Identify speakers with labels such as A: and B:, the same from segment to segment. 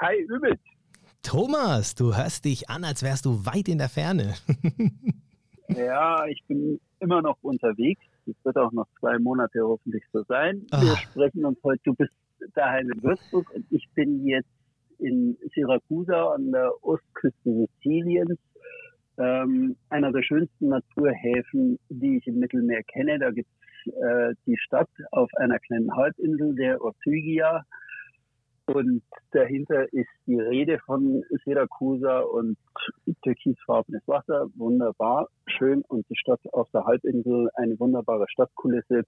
A: Hi, Übel.
B: Thomas, du hörst dich an, als wärst du weit in der Ferne.
A: ja, ich bin immer noch unterwegs. Es wird auch noch zwei Monate hoffentlich so sein. Wir Ach. sprechen uns heute, du bist daheim in Würzburg und ich bin jetzt in Syrakusa an der Ostküste Siziliens. Ähm, einer der schönsten Naturhäfen, die ich im Mittelmeer kenne. Da gibt es äh, die Stadt auf einer kleinen Halbinsel, der Ortygia. Und dahinter ist die Rede von Syrakusa und türkisfarbenes Wasser, wunderbar, schön. Und die Stadt auf der Halbinsel, eine wunderbare Stadtkulisse.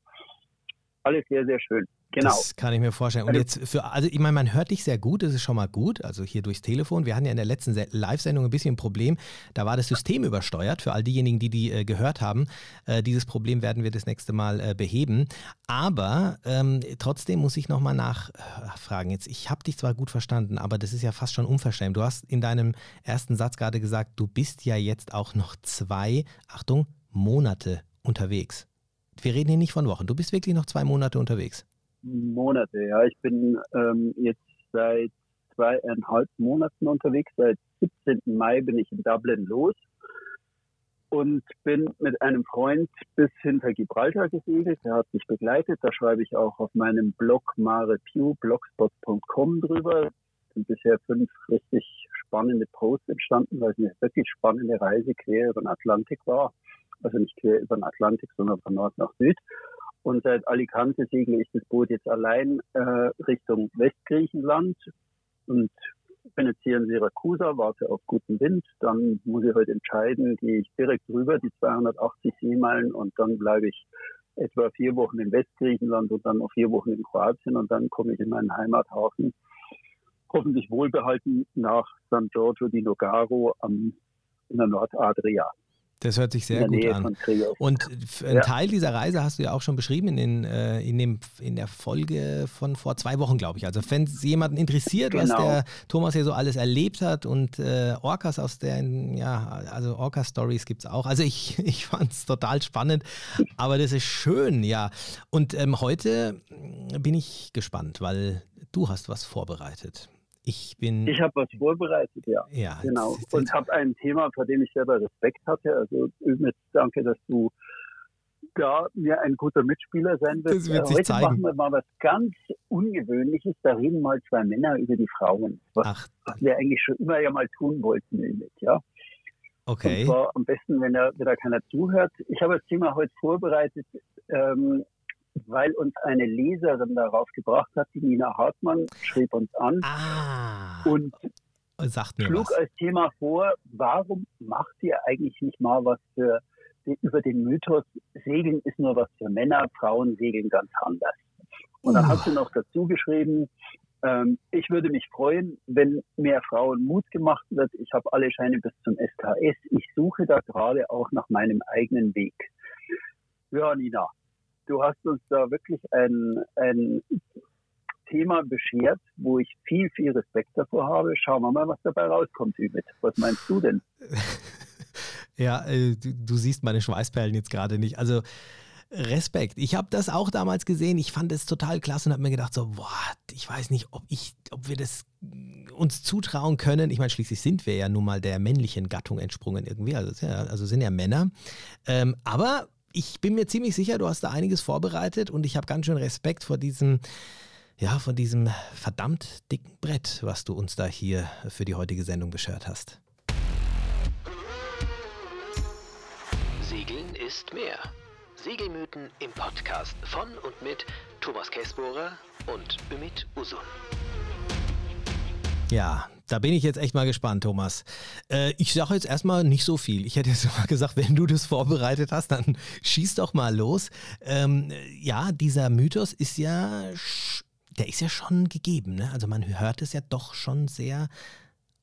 A: Alles sehr, sehr schön. Genau.
B: Das kann ich mir vorstellen. Und jetzt für, also ich meine, man hört dich sehr gut, das ist schon mal gut, also hier durchs Telefon. Wir hatten ja in der letzten Live-Sendung ein bisschen ein Problem, da war das System übersteuert, für all diejenigen, die die äh, gehört haben. Äh, dieses Problem werden wir das nächste Mal äh, beheben. Aber ähm, trotzdem muss ich nochmal nachfragen. Jetzt, ich habe dich zwar gut verstanden, aber das ist ja fast schon unverschämt. Du hast in deinem ersten Satz gerade gesagt, du bist ja jetzt auch noch zwei, Achtung, Monate unterwegs. Wir reden hier nicht von Wochen. Du bist wirklich noch zwei Monate unterwegs.
A: Monate, ja. Ich bin ähm, jetzt seit zweieinhalb Monaten unterwegs. Seit 17. Mai bin ich in Dublin los und bin mit einem Freund bis hinter Gibraltar gesegelt. Der hat mich begleitet. Da schreibe ich auch auf meinem Blog marepew.blogspot.com drüber. Es sind bisher fünf richtig spannende Posts entstanden, weil es eine wirklich spannende Reise quer über den Atlantik war. Also nicht quer über den Atlantik, sondern von Nord nach Süd. Und seit Alicante segle ich das Boot jetzt allein äh, Richtung Westgriechenland und bin jetzt hier in Syrakusa, warte auf guten Wind. Dann muss ich heute entscheiden, gehe ich direkt rüber, die 280 Seemeilen, und dann bleibe ich etwa vier Wochen in Westgriechenland und dann noch vier Wochen in Kroatien und dann komme ich in meinen Heimathafen, hoffentlich wohlbehalten nach San Giorgio di Nogaro am, in der Nordadria.
B: Das hört sich sehr gut an. Und ein ja. Teil dieser Reise hast du ja auch schon beschrieben in, den, äh, in, dem, in der Folge von vor zwei Wochen, glaube ich. Also wenn es jemanden interessiert, genau. was der Thomas hier so alles erlebt hat und äh, Orcas aus der, ja, also Orca-Stories gibt es auch. Also ich, ich fand es total spannend, aber das ist schön, ja. Und ähm, heute bin ich gespannt, weil du hast was vorbereitet. Ich bin.
A: Ich habe was vorbereitet, ja. Ja. Genau. Und habe ein Thema, vor dem ich selber Respekt hatte. Also, Ümit, danke, dass du da mir ein guter Mitspieler sein wirst.
B: Das wird sich
A: Heute
B: zeigen.
A: machen wir mal was ganz Ungewöhnliches. Da reden mal zwei Männer über die Frauen. Was, Ach. was wir eigentlich schon immer ja mal tun wollten, Ümit, ja.
B: Okay.
A: Und zwar am besten, wenn da, wenn da keiner zuhört. Ich habe das Thema heute vorbereitet. Ähm, weil uns eine Leserin darauf gebracht hat, die Nina Hartmann schrieb uns an
B: ah,
A: und
B: schlug
A: was. als Thema vor, warum macht ihr eigentlich nicht mal was für über den Mythos, Segeln ist nur was für Männer, Frauen segeln ganz anders. Und dann uh. hat sie noch dazu geschrieben, ähm, ich würde mich freuen, wenn mehr Frauen Mut gemacht wird. Ich habe alle Scheine bis zum SKS. Ich suche da gerade auch nach meinem eigenen Weg. Ja, Nina, du hast uns da wirklich ein, ein Thema beschert, wo ich viel, viel Respekt davor habe. Schauen wir mal, was dabei rauskommt, Übit. Was meinst du denn?
B: ja, äh, du, du siehst meine Schweißperlen jetzt gerade nicht. Also Respekt. Ich habe das auch damals gesehen. Ich fand es total klasse und habe mir gedacht, so, boah, ich weiß nicht, ob ich, ob wir das uns zutrauen können. Ich meine, schließlich sind wir ja nun mal der männlichen Gattung entsprungen irgendwie. Also, ja, also sind ja Männer. Ähm, aber ich bin mir ziemlich sicher, du hast da einiges vorbereitet und ich habe ganz schön Respekt vor diesem, ja, von diesem verdammt dicken Brett, was du uns da hier für die heutige Sendung beschert hast.
C: Segeln ist mehr. Segelmythen im Podcast von und mit Thomas Käsbohrer und Ümit Usun.
B: Ja, da bin ich jetzt echt mal gespannt, Thomas. Äh, ich sage jetzt erstmal nicht so viel. Ich hätte jetzt mal gesagt, wenn du das vorbereitet hast, dann schieß doch mal los. Ähm, ja, dieser Mythos ist ja, der ist ja schon gegeben. Ne? Also man hört es ja doch schon sehr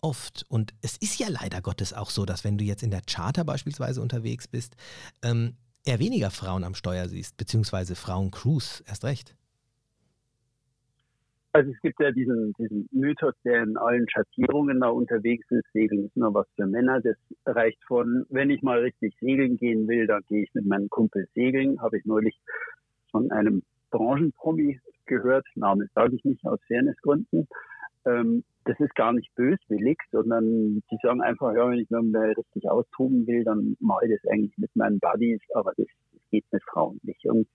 B: oft. Und es ist ja leider Gottes auch so, dass wenn du jetzt in der Charter beispielsweise unterwegs bist, ähm, eher weniger Frauen am Steuer siehst, beziehungsweise Frauen-Crews erst recht.
A: Also es gibt ja diesen, diesen Mythos, der in allen Schattierungen da unterwegs ist. Segeln ist nur was für Männer. Das reicht von, wenn ich mal richtig segeln gehen will, dann gehe ich mit meinem Kumpel segeln. Habe ich neulich von einem Branchenpromi gehört. Name sage ich nicht aus Fairnessgründen. Ähm, das ist gar nicht böswillig, sondern die sagen einfach, ja, wenn ich mir mal richtig austoben will, dann mache ich das eigentlich mit meinen Buddies, aber das, das geht mit Frauen nicht. Und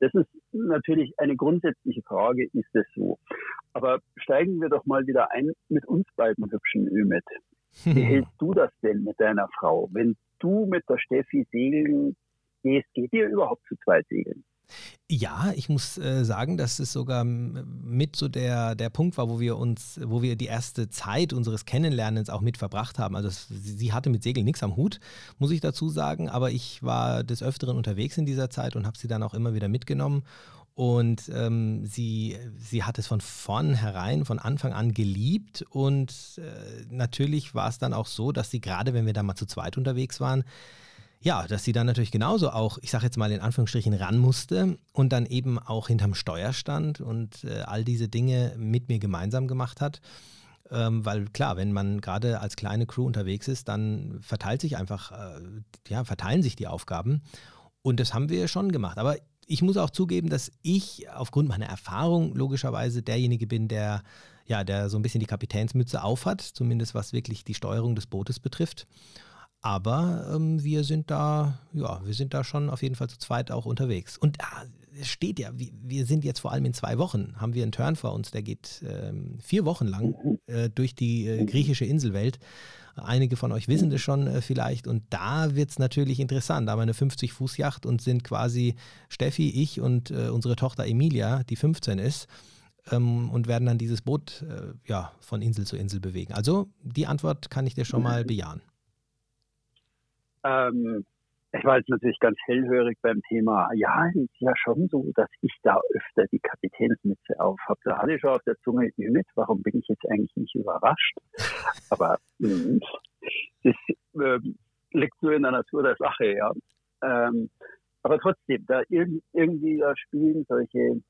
A: das ist natürlich eine grundsätzliche Frage, ist es so? Aber steigen wir doch mal wieder ein mit uns beiden hübschen Ümit. Wie hältst du das denn mit deiner Frau? Wenn du mit der Steffi segeln gehst, geht ihr überhaupt zu zweit segeln?
B: Ja, ich muss äh, sagen, dass es sogar mit so der, der Punkt war, wo wir uns, wo wir die erste Zeit unseres Kennenlernens auch mit verbracht haben. Also es, sie hatte mit Segeln nichts am Hut, muss ich dazu sagen, aber ich war des Öfteren unterwegs in dieser Zeit und habe sie dann auch immer wieder mitgenommen. Und ähm, sie, sie hat es von vornherein, von Anfang an geliebt. Und äh, natürlich war es dann auch so, dass sie gerade, wenn wir da mal zu zweit unterwegs waren, ja, dass sie dann natürlich genauso auch, ich sage jetzt mal in Anführungsstrichen, ran musste und dann eben auch hinterm Steuer stand und äh, all diese Dinge mit mir gemeinsam gemacht hat. Ähm, weil klar, wenn man gerade als kleine Crew unterwegs ist, dann verteilt sich einfach, äh, ja, verteilen sich die Aufgaben. Und das haben wir schon gemacht. Aber ich muss auch zugeben, dass ich aufgrund meiner Erfahrung logischerweise derjenige bin, der ja, der so ein bisschen die Kapitänsmütze aufhat, zumindest was wirklich die Steuerung des Bootes betrifft. Aber ähm, wir sind da, ja, wir sind da schon auf jeden Fall zu zweit auch unterwegs. Und ah, es steht ja, wir sind jetzt vor allem in zwei Wochen, haben wir einen Turn vor uns, der geht ähm, vier Wochen lang äh, durch die äh, griechische Inselwelt. Einige von euch wissen das schon äh, vielleicht. Und da wird es natürlich interessant. Da haben wir eine 50-Fuß-Yacht und sind quasi Steffi, ich und äh, unsere Tochter Emilia, die 15 ist. Ähm, und werden dann dieses Boot äh, ja, von Insel zu Insel bewegen. Also die Antwort kann ich dir schon mal bejahen.
A: Ähm, ich war jetzt natürlich ganz hellhörig beim Thema. Ja, es ist ja schon so, dass ich da öfter die Kapitänsmütze auf habe. Da hatte ich schon auf der Zunge mit. Warum bin ich jetzt eigentlich nicht überrascht? Aber hm, das äh, liegt so in der Natur der Sache, ja. Ähm, aber trotzdem, da irgendwie da spielen solche,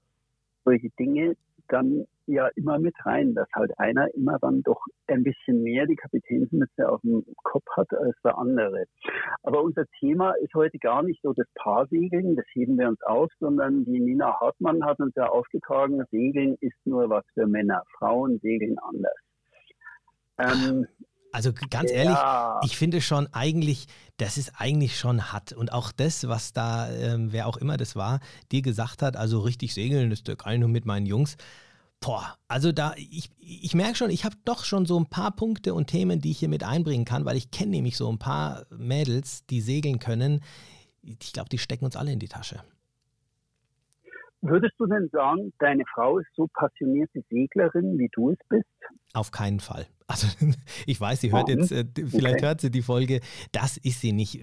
A: solche Dinge dann ja immer mit rein, dass halt einer immer dann doch ein bisschen mehr die Kapitänsmütze auf dem Kopf hat als der andere. Aber unser Thema ist heute gar nicht so das Paarsegeln, das heben wir uns auf, sondern die Nina Hartmann hat uns ja aufgetragen, Segeln ist nur was für Männer, Frauen segeln anders.
B: Ähm, also ganz ehrlich, ja. ich finde schon eigentlich, das ist eigentlich schon hat. Und auch das, was da, ähm, wer auch immer das war, dir gesagt hat, also richtig segeln, das kann ich nur mit meinen Jungs. Boah, also da, ich, ich merke schon, ich habe doch schon so ein paar Punkte und Themen, die ich hier mit einbringen kann, weil ich kenne nämlich so ein paar Mädels, die segeln können. Ich glaube, die stecken uns alle in die Tasche.
A: Würdest du denn sagen, deine Frau ist so passionierte Seglerin, wie du es bist?
B: Auf keinen Fall. Also ich weiß, sie hört jetzt, äh, vielleicht okay. hört sie die Folge, das ist sie nicht.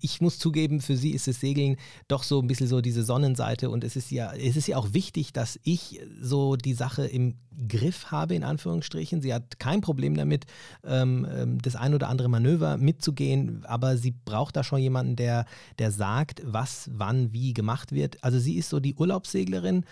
B: Ich muss zugeben, für sie ist das Segeln doch so ein bisschen so diese Sonnenseite und es ist ja, es ist ja auch wichtig, dass ich so die Sache im Griff habe, in Anführungsstrichen. Sie hat kein Problem damit, ähm, ähm, das ein oder andere Manöver mitzugehen, aber sie braucht da schon jemanden, der, der sagt, was, wann, wie gemacht wird. Also sie ist so die Urlaubsseglerin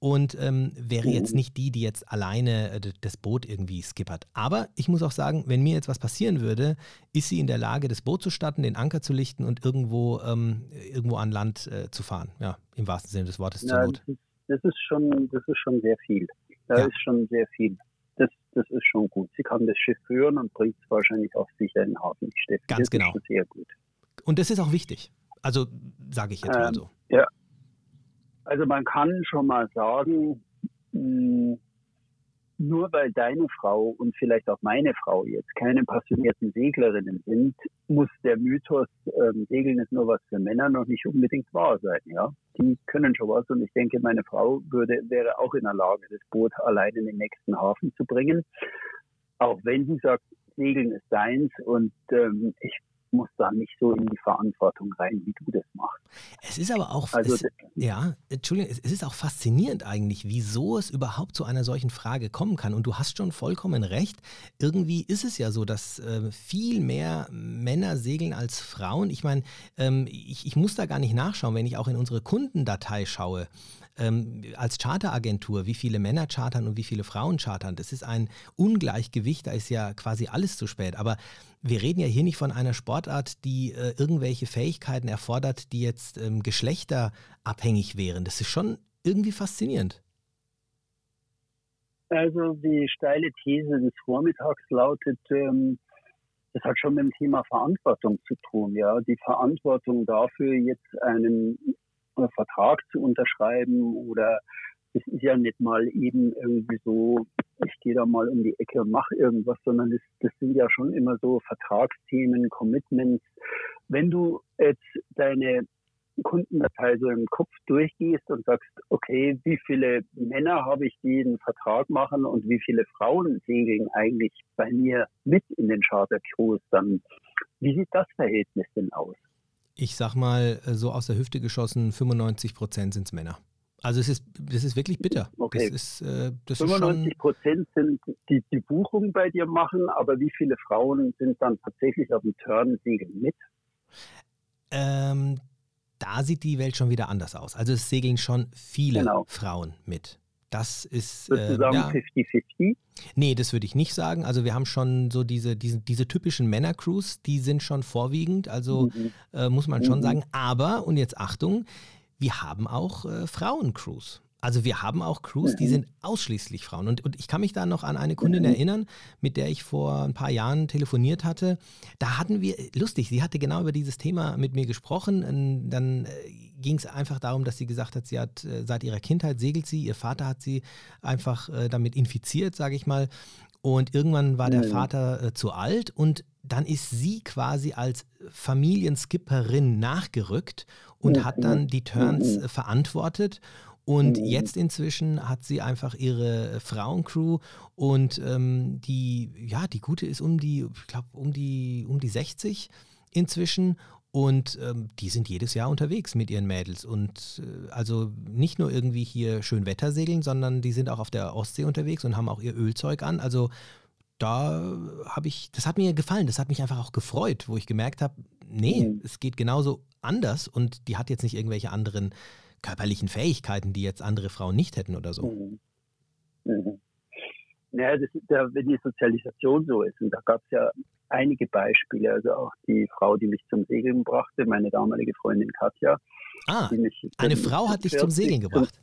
B: und ähm, wäre jetzt mhm. nicht die, die jetzt alleine äh, das Boot irgendwie skippert. Aber ich muss auch sagen, wenn mir jetzt was passieren würde, ist sie in der Lage, das Boot zu starten, den Anker zu lichten und irgendwo, ähm, irgendwo an Land äh, zu fahren. Ja, im wahrsten Sinne des Wortes
A: ja,
B: zur Not.
A: Das ist, schon, das ist schon sehr viel. Da ja. ist schon sehr viel. Das, das ist schon gut. Sie kann das Schiff führen und bringt es wahrscheinlich auf sicheren Hafen.
B: Ganz das genau.
A: sehr gut.
B: Und das ist auch wichtig. Also sage ich jetzt ähm, mal so.
A: Ja, also man kann schon mal sagen, hm, nur weil deine Frau und vielleicht auch meine Frau jetzt keine passionierten Seglerinnen sind, muss der Mythos, ähm, Segeln ist nur was für Männer, noch nicht unbedingt wahr sein. Ja, die können schon was und ich denke, meine Frau würde wäre auch in der Lage, das Boot allein in den nächsten Hafen zu bringen. Auch wenn sie sagt, Segeln ist deins und ähm, ich muss da nicht so in die Verantwortung rein, wie du das machst.
B: Es ist aber auch, also, es, ja, Entschuldigung, es ist auch faszinierend eigentlich, wieso es überhaupt zu einer solchen Frage kommen kann. Und du hast schon vollkommen recht. Irgendwie ist es ja so, dass äh, viel mehr Männer segeln als Frauen. Ich meine, ähm, ich, ich muss da gar nicht nachschauen, wenn ich auch in unsere Kundendatei schaue ähm, als Charteragentur, wie viele Männer chartern und wie viele Frauen chartern. Das ist ein Ungleichgewicht, da ist ja quasi alles zu spät. Aber wir reden ja hier nicht von einer Sportart, die äh, irgendwelche Fähigkeiten erfordert, die jetzt ähm, geschlechterabhängig wären. Das ist schon irgendwie faszinierend.
A: Also die steile These des Vormittags lautet, ähm, das hat schon mit dem Thema Verantwortung zu tun. Ja, die Verantwortung dafür, jetzt einen äh, Vertrag zu unterschreiben oder es ist ja nicht mal eben irgendwie so, ich gehe da mal um die Ecke und mache irgendwas, sondern das, das sind ja schon immer so Vertragsthemen, Commitments. Wenn du jetzt deine Kundendatei so im Kopf durchgehst und sagst, okay, wie viele Männer habe ich, die einen Vertrag machen und wie viele Frauen segeln eigentlich bei mir mit in den Charter Cruise, dann wie sieht das Verhältnis denn aus?
B: Ich sag mal, äh, so aus der Hüfte geschossen, 95 Prozent sind es Männer. Also es ist, das ist wirklich bitter.
A: Okay.
B: Das ist, äh, das
A: 95 Prozent sind die, die Buchung bei dir machen, aber wie viele Frauen sind dann tatsächlich auf dem Turn segeln mit?
B: Ähm, da sieht die Welt schon wieder anders aus. Also es segeln schon viele genau. Frauen mit. Das ist.
A: Würdest du sagen 50-50? Ja.
B: Nee, das würde ich nicht sagen. Also wir haben schon so diese, diese, diese typischen Männer-Crews, die sind schon vorwiegend, also mhm. äh, muss man schon mhm. sagen. Aber, und jetzt Achtung, wir haben auch äh, Frauen-Crews. Also wir haben auch Crews, die mhm. sind ausschließlich Frauen. Und, und ich kann mich da noch an eine Kundin mhm. erinnern, mit der ich vor ein paar Jahren telefoniert hatte. Da hatten wir, lustig, sie hatte genau über dieses Thema mit mir gesprochen. Und dann äh, ging es einfach darum, dass sie gesagt hat, sie hat äh, seit ihrer Kindheit segelt sie, ihr Vater hat sie einfach äh, damit infiziert, sage ich mal. Und irgendwann war der mhm. Vater äh, zu alt und dann ist sie quasi als Familienskipperin nachgerückt und hat dann die Turns äh, verantwortet und mhm. jetzt inzwischen hat sie einfach ihre Frauencrew und ähm, die, ja, die gute ist um die, ich glaube, um die, um die 60 inzwischen. Und ähm, die sind jedes Jahr unterwegs mit ihren Mädels. Und äh, also nicht nur irgendwie hier schön Wetter segeln, sondern die sind auch auf der Ostsee unterwegs und haben auch ihr Ölzeug an. Also da habe ich, das hat mir gefallen, das hat mich einfach auch gefreut, wo ich gemerkt habe, nee, mhm. es geht genauso anders und die hat jetzt nicht irgendwelche anderen körperlichen Fähigkeiten, die jetzt andere Frauen nicht hätten oder so. Mhm.
A: Mhm. Naja, das ist ja, wenn die Sozialisation so ist, und da gab es ja einige Beispiele, also auch die Frau, die mich zum Segeln brachte, meine damalige Freundin Katja.
B: Ah, eine Frau hat dich zum Segeln gebracht?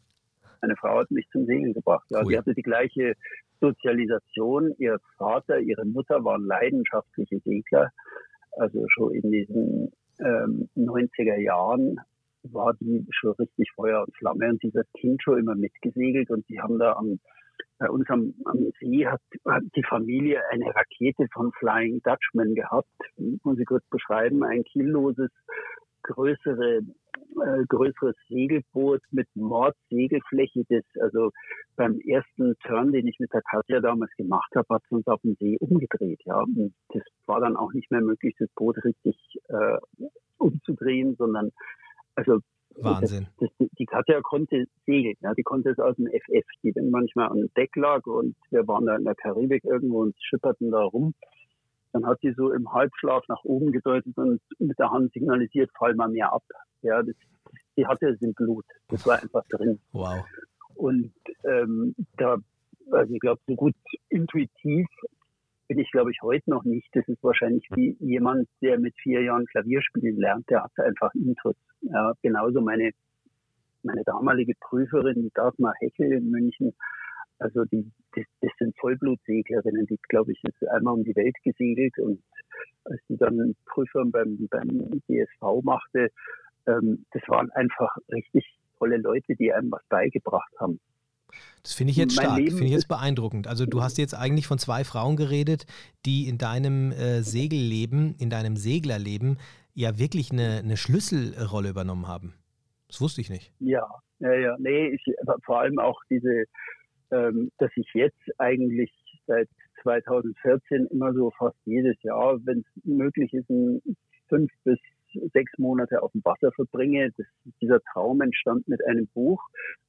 A: Eine Frau hat mich zum Segeln gebracht, ja. Cool. Die hatte die gleiche Sozialisation. Ihr Vater, ihre Mutter waren leidenschaftliche Segler. Also schon in diesen ähm, 90er Jahren war die schon richtig Feuer und Flamme und dieses Kind schon immer mitgesegelt und die haben da am, bei uns am, am See hat, hat, die Familie eine Rakete von Flying Dutchman gehabt, muss ich kurz beschreiben, ein kielloses, größere, äh, größeres Segelboot mit Mordsegelfläche, das also beim ersten Turn, den ich mit der Katja damals gemacht habe, hat es uns auf dem See umgedreht, ja. Und das war dann auch nicht mehr möglich, das Boot richtig äh, umzudrehen, sondern also
B: Wahnsinn.
A: Das, das, die Katja konnte segeln, ja, die konnte es aus dem FF, die dann manchmal am Deck lag und wir waren da in der Karibik irgendwo und schipperten da rum. Dann hat sie so im Halbschlaf nach oben gedeutet und mit der Hand signalisiert, fall mal mehr ab. Ja, das, die hatte es im Blut. Das war einfach drin.
B: Wow.
A: Und ähm, da, also ich glaube, so gut intuitiv bin ich, glaube ich, heute noch nicht. Das ist wahrscheinlich wie jemand, der mit vier Jahren Klavier spielen lernt, der hat einfach Intus. Ja, genauso meine, meine damalige Prüferin, die Dagmar Heckel in München, also die, das, das sind Vollblutseglerinnen, die, glaube ich, ist einmal um die Welt gesegelt und als die dann Prüfern beim, beim DSV machte, ähm, das waren einfach richtig tolle Leute, die einem was beigebracht haben.
B: Das finde ich jetzt stark, finde ich jetzt beeindruckend. Also du hast jetzt eigentlich von zwei Frauen geredet, die in deinem äh, Segelleben, in deinem Seglerleben ja wirklich eine, eine Schlüsselrolle übernommen haben. Das wusste ich nicht.
A: Ja, ja, ja. Nee, ich, vor allem auch diese, ähm, dass ich jetzt eigentlich seit 2014 immer so fast jedes Jahr, wenn es möglich ist, ein fünf bis sechs Monate auf dem Wasser verbringe. Das, dieser Traum entstand mit einem Buch,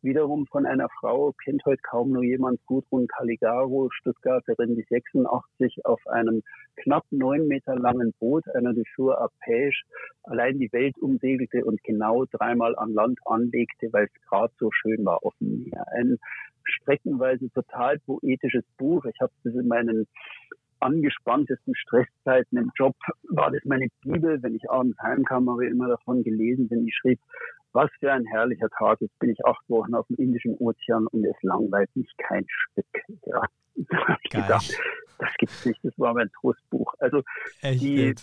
A: wiederum von einer Frau, kennt heute kaum nur jemand, Gudrun Caligaro, Stuttgarterin, die 86 auf einem knapp neun Meter langen Boot, einer Dufour Arpège, allein die Welt umsegelte und genau dreimal an Land anlegte, weil es gerade so schön war auf dem Meer. Ein streckenweise total poetisches Buch. Ich habe das in meinen angespanntesten Stresszeiten im Job war das meine Bibel. Wenn ich abends heimkam, habe ich immer davon gelesen, wenn ich schrieb, was für ein herrlicher Tag. Jetzt bin ich acht Wochen auf dem Indischen Ozean und es langweilt mich kein Stück. Ja. Da habe ich gedacht, das gibt's nicht. Das war mein Trostbuch. Also die,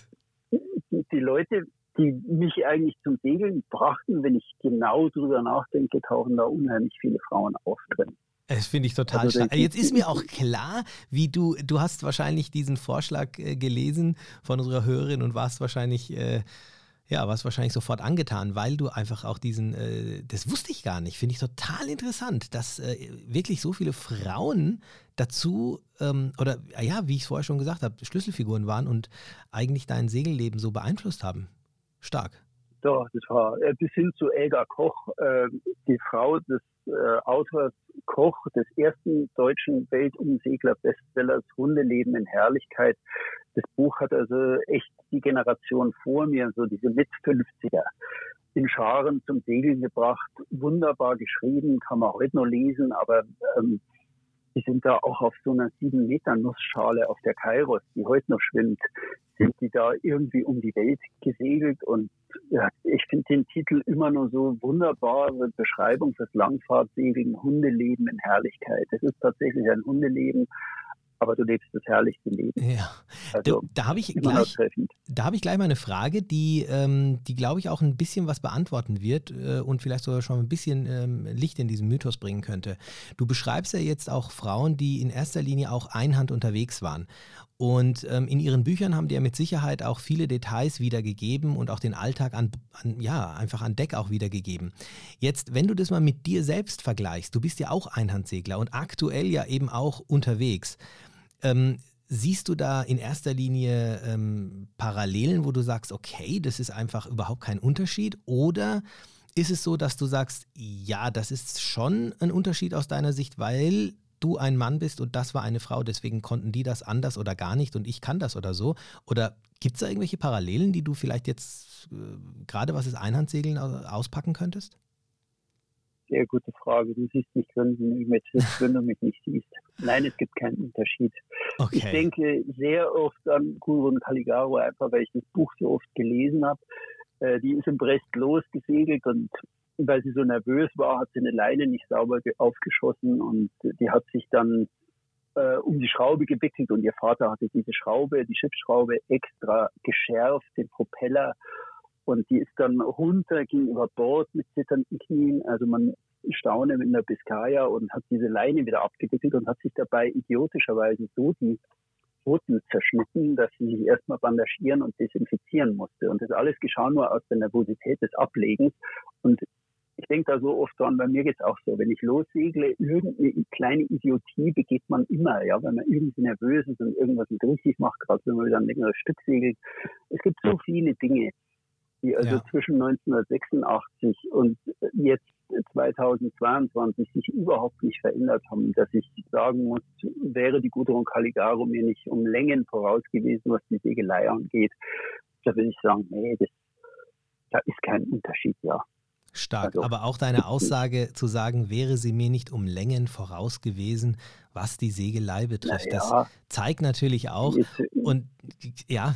A: die, die Leute, die mich eigentlich zum Segeln brachten, wenn ich genau drüber nachdenke, tauchen da unheimlich viele Frauen auf drin.
B: Das finde ich total also, stark. Jetzt ist mir auch klar, wie du, du hast wahrscheinlich diesen Vorschlag äh, gelesen von unserer Hörerin und warst wahrscheinlich, äh, ja, warst wahrscheinlich sofort angetan, weil du einfach auch diesen, äh, das wusste ich gar nicht, finde ich total interessant, dass äh, wirklich so viele Frauen dazu, ähm, oder ja, wie ich es vorher schon gesagt habe, Schlüsselfiguren waren und eigentlich dein Segelleben so beeinflusst haben. Stark.
A: Ja, das war äh, bis hin zu Elga Koch, äh, die Frau des äh, Autors Koch, des ersten deutschen Weltumsegler-Bestsellers Hundeleben in Herrlichkeit. Das Buch hat also echt die Generation vor mir, so diese Mit-50er, in Scharen zum Segeln gebracht. Wunderbar geschrieben, kann man heute noch lesen, aber ähm, die sind da auch auf so einer sieben Meter Nussschale auf der Kairos, die heute noch schwimmt, sind die da irgendwie um die Welt gesegelt und ja, ich finde den Titel immer nur so wunderbar, Beschreibung fürs Langfahrtsegeln, Hundeleben in Herrlichkeit. Es ist tatsächlich ein Hundeleben, aber du lebst das herrlichste Leben.
B: Ja, also, da habe ich, gleich, hab ich gleich mal eine Frage, die, ähm, die glaube ich, auch ein bisschen was beantworten wird äh, und vielleicht sogar schon ein bisschen ähm, Licht in diesen Mythos bringen könnte. Du beschreibst ja jetzt auch Frauen, die in erster Linie auch einhand unterwegs waren. Und ähm, in ihren Büchern haben die ja mit Sicherheit auch viele Details wiedergegeben und auch den Alltag an, an, ja, einfach an Deck auch wiedergegeben. Jetzt, wenn du das mal mit dir selbst vergleichst, du bist ja auch Einhandsegler und aktuell ja eben auch unterwegs. Ähm, siehst du da in erster Linie ähm, Parallelen, wo du sagst, okay, das ist einfach überhaupt kein Unterschied? Oder ist es so, dass du sagst, ja, das ist schon ein Unterschied aus deiner Sicht, weil du ein Mann bist und das war eine Frau, deswegen konnten die das anders oder gar nicht und ich kann das oder so? Oder gibt es da irgendwelche Parallelen, die du vielleicht jetzt äh, gerade was das Einhandsegeln auspacken könntest?
A: Sehr gute Frage. Du siehst mich grinsen, wenn du mich nicht siehst. Nein, es gibt keinen Unterschied. Okay. Ich denke sehr oft an Gurun Caligaro, einfach weil ich das Buch so oft gelesen habe. Äh, die ist in Brest losgesegelt und weil sie so nervös war, hat sie eine Leine nicht sauber aufgeschossen und die hat sich dann äh, um die Schraube gewickelt und ihr Vater hatte diese Schraube, die Schiffsschraube extra geschärft, den Propeller und die ist dann runter, ging über Bord mit zitternden Knien. Also man staune in der Biskaya und hat diese Leine wieder abgewickelt und hat sich dabei idiotischerweise so die Pfoten zerschnitten, dass sie sich erstmal bandagieren und desinfizieren musste. Und das alles geschah nur aus der Nervosität des Ablegens. Und ich denke da so oft dran, bei mir geht es auch so, wenn ich lossegle, irgendeine kleine Idiotie begeht man immer, ja, wenn man irgendwie nervös ist und irgendwas nicht richtig macht, gerade wenn man wieder ein längeres Stück segelt. Es gibt so viele Dinge, die also ja. zwischen 1986 und jetzt 2022 sich überhaupt nicht verändert haben, dass ich sagen muss, wäre die Gudrun Caligaro mir nicht um Längen voraus gewesen, was die Segelei angeht, da würde ich sagen, nee, das, da ist kein Unterschied, ja.
B: Stark, also, aber auch deine Aussage zu sagen, wäre sie mir nicht um Längen voraus gewesen, was die Segelei betrifft, ja, das zeigt natürlich auch, ist, und ja,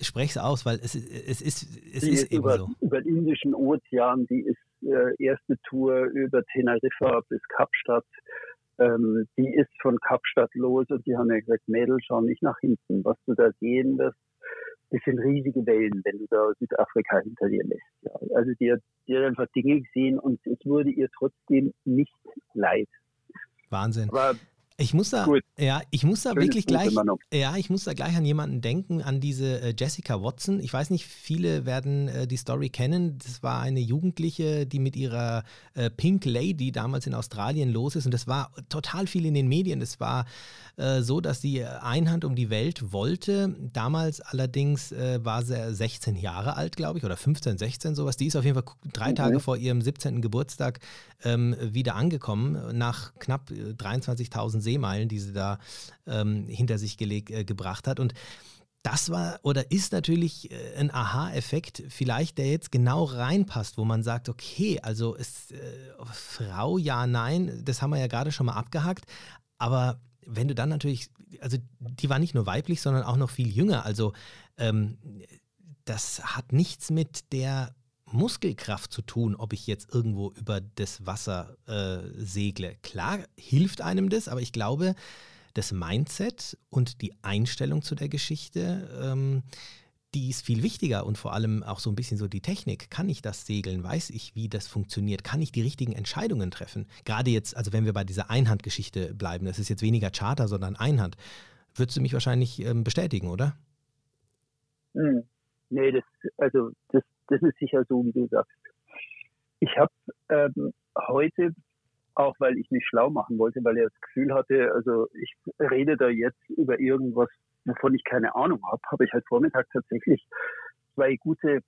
B: sprech es aus, weil es, es ist, es ist eben
A: über,
B: so.
A: Über den Indischen Ozean, die ist äh, erste Tour über Teneriffa bis Kapstadt, ähm, die ist von Kapstadt los und die haben ja gesagt, Mädel, schau nicht nach hinten, was du da sehen wirst, das sind riesige Wellen, wenn du da Südafrika hinter dir lässt. Ja. Also die hat, die hat einfach Dinge gesehen und es wurde ihr trotzdem nicht leid.
B: Wahnsinn. Aber ich muss da, Gut. ja, ich muss da Schönes wirklich gleich, ja, ich muss da gleich an jemanden denken, an diese äh, Jessica Watson. Ich weiß nicht, viele werden äh, die Story kennen. Das war eine Jugendliche, die mit ihrer äh, Pink Lady damals in Australien los ist und das war total viel in den Medien. Es war äh, so, dass sie Einhand um die Welt wollte. Damals allerdings äh, war sie 16 Jahre alt, glaube ich, oder 15, 16 sowas. Die ist auf jeden Fall drei mhm. Tage vor ihrem 17. Geburtstag ähm, wieder angekommen, nach knapp 23.000 äh, Seemeilen, die sie da ähm, hinter sich gelegt, äh, gebracht hat. Und das war oder ist natürlich äh, ein Aha-Effekt, vielleicht der jetzt genau reinpasst, wo man sagt, okay, also ist äh, Frau, ja, nein, das haben wir ja gerade schon mal abgehakt, aber wenn du dann natürlich, also die war nicht nur weiblich, sondern auch noch viel jünger, also ähm, das hat nichts mit der Muskelkraft zu tun, ob ich jetzt irgendwo über das Wasser äh, segle. Klar hilft einem das, aber ich glaube, das Mindset und die Einstellung zu der Geschichte, ähm, die ist viel wichtiger und vor allem auch so ein bisschen so die Technik. Kann ich das segeln? Weiß ich, wie das funktioniert? Kann ich die richtigen Entscheidungen treffen? Gerade jetzt, also wenn wir bei dieser Einhandgeschichte bleiben, das ist jetzt weniger Charter, sondern Einhand, würdest du mich wahrscheinlich ähm, bestätigen, oder?
A: Hm. Nee, das, also das, das ist sicher so, wie du sagst. Ich habe ähm, heute, auch weil ich mich schlau machen wollte, weil ich das Gefühl hatte, also ich rede da jetzt über irgendwas, wovon ich keine Ahnung habe, habe ich halt Vormittag tatsächlich zwei gute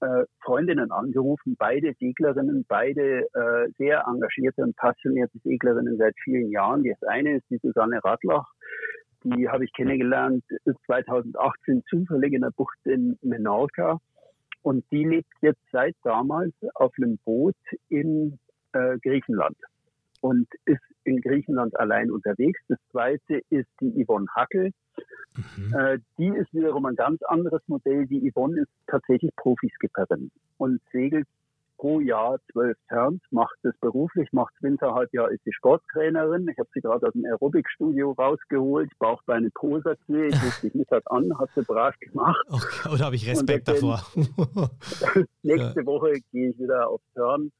A: äh, Freundinnen angerufen, beide Seglerinnen, beide äh, sehr engagierte und passionierte Seglerinnen seit vielen Jahren. Das eine ist die Susanne Radlach, die habe ich kennengelernt 2018 zufällig in der Bucht in Menorca. Und die lebt jetzt seit damals auf einem Boot in äh, Griechenland und ist in Griechenland allein unterwegs. Das zweite ist die Yvonne Hackel. Mhm. Äh, die ist wiederum ein ganz anderes Modell. Die Yvonne ist tatsächlich Profiskipperin und segelt pro Jahr zwölf Turns, macht das beruflich, macht Winterhalbjahr, ist die Sporttrainerin. Ich habe sie gerade aus dem Aerobic-Studio rausgeholt, Bauchbeine Poserknie, ich rufe dich Mittag an, hat sie brav gemacht.
B: Okay, oder habe ich Respekt davor?
A: nächste ja. Woche gehe ich wieder auf Turn,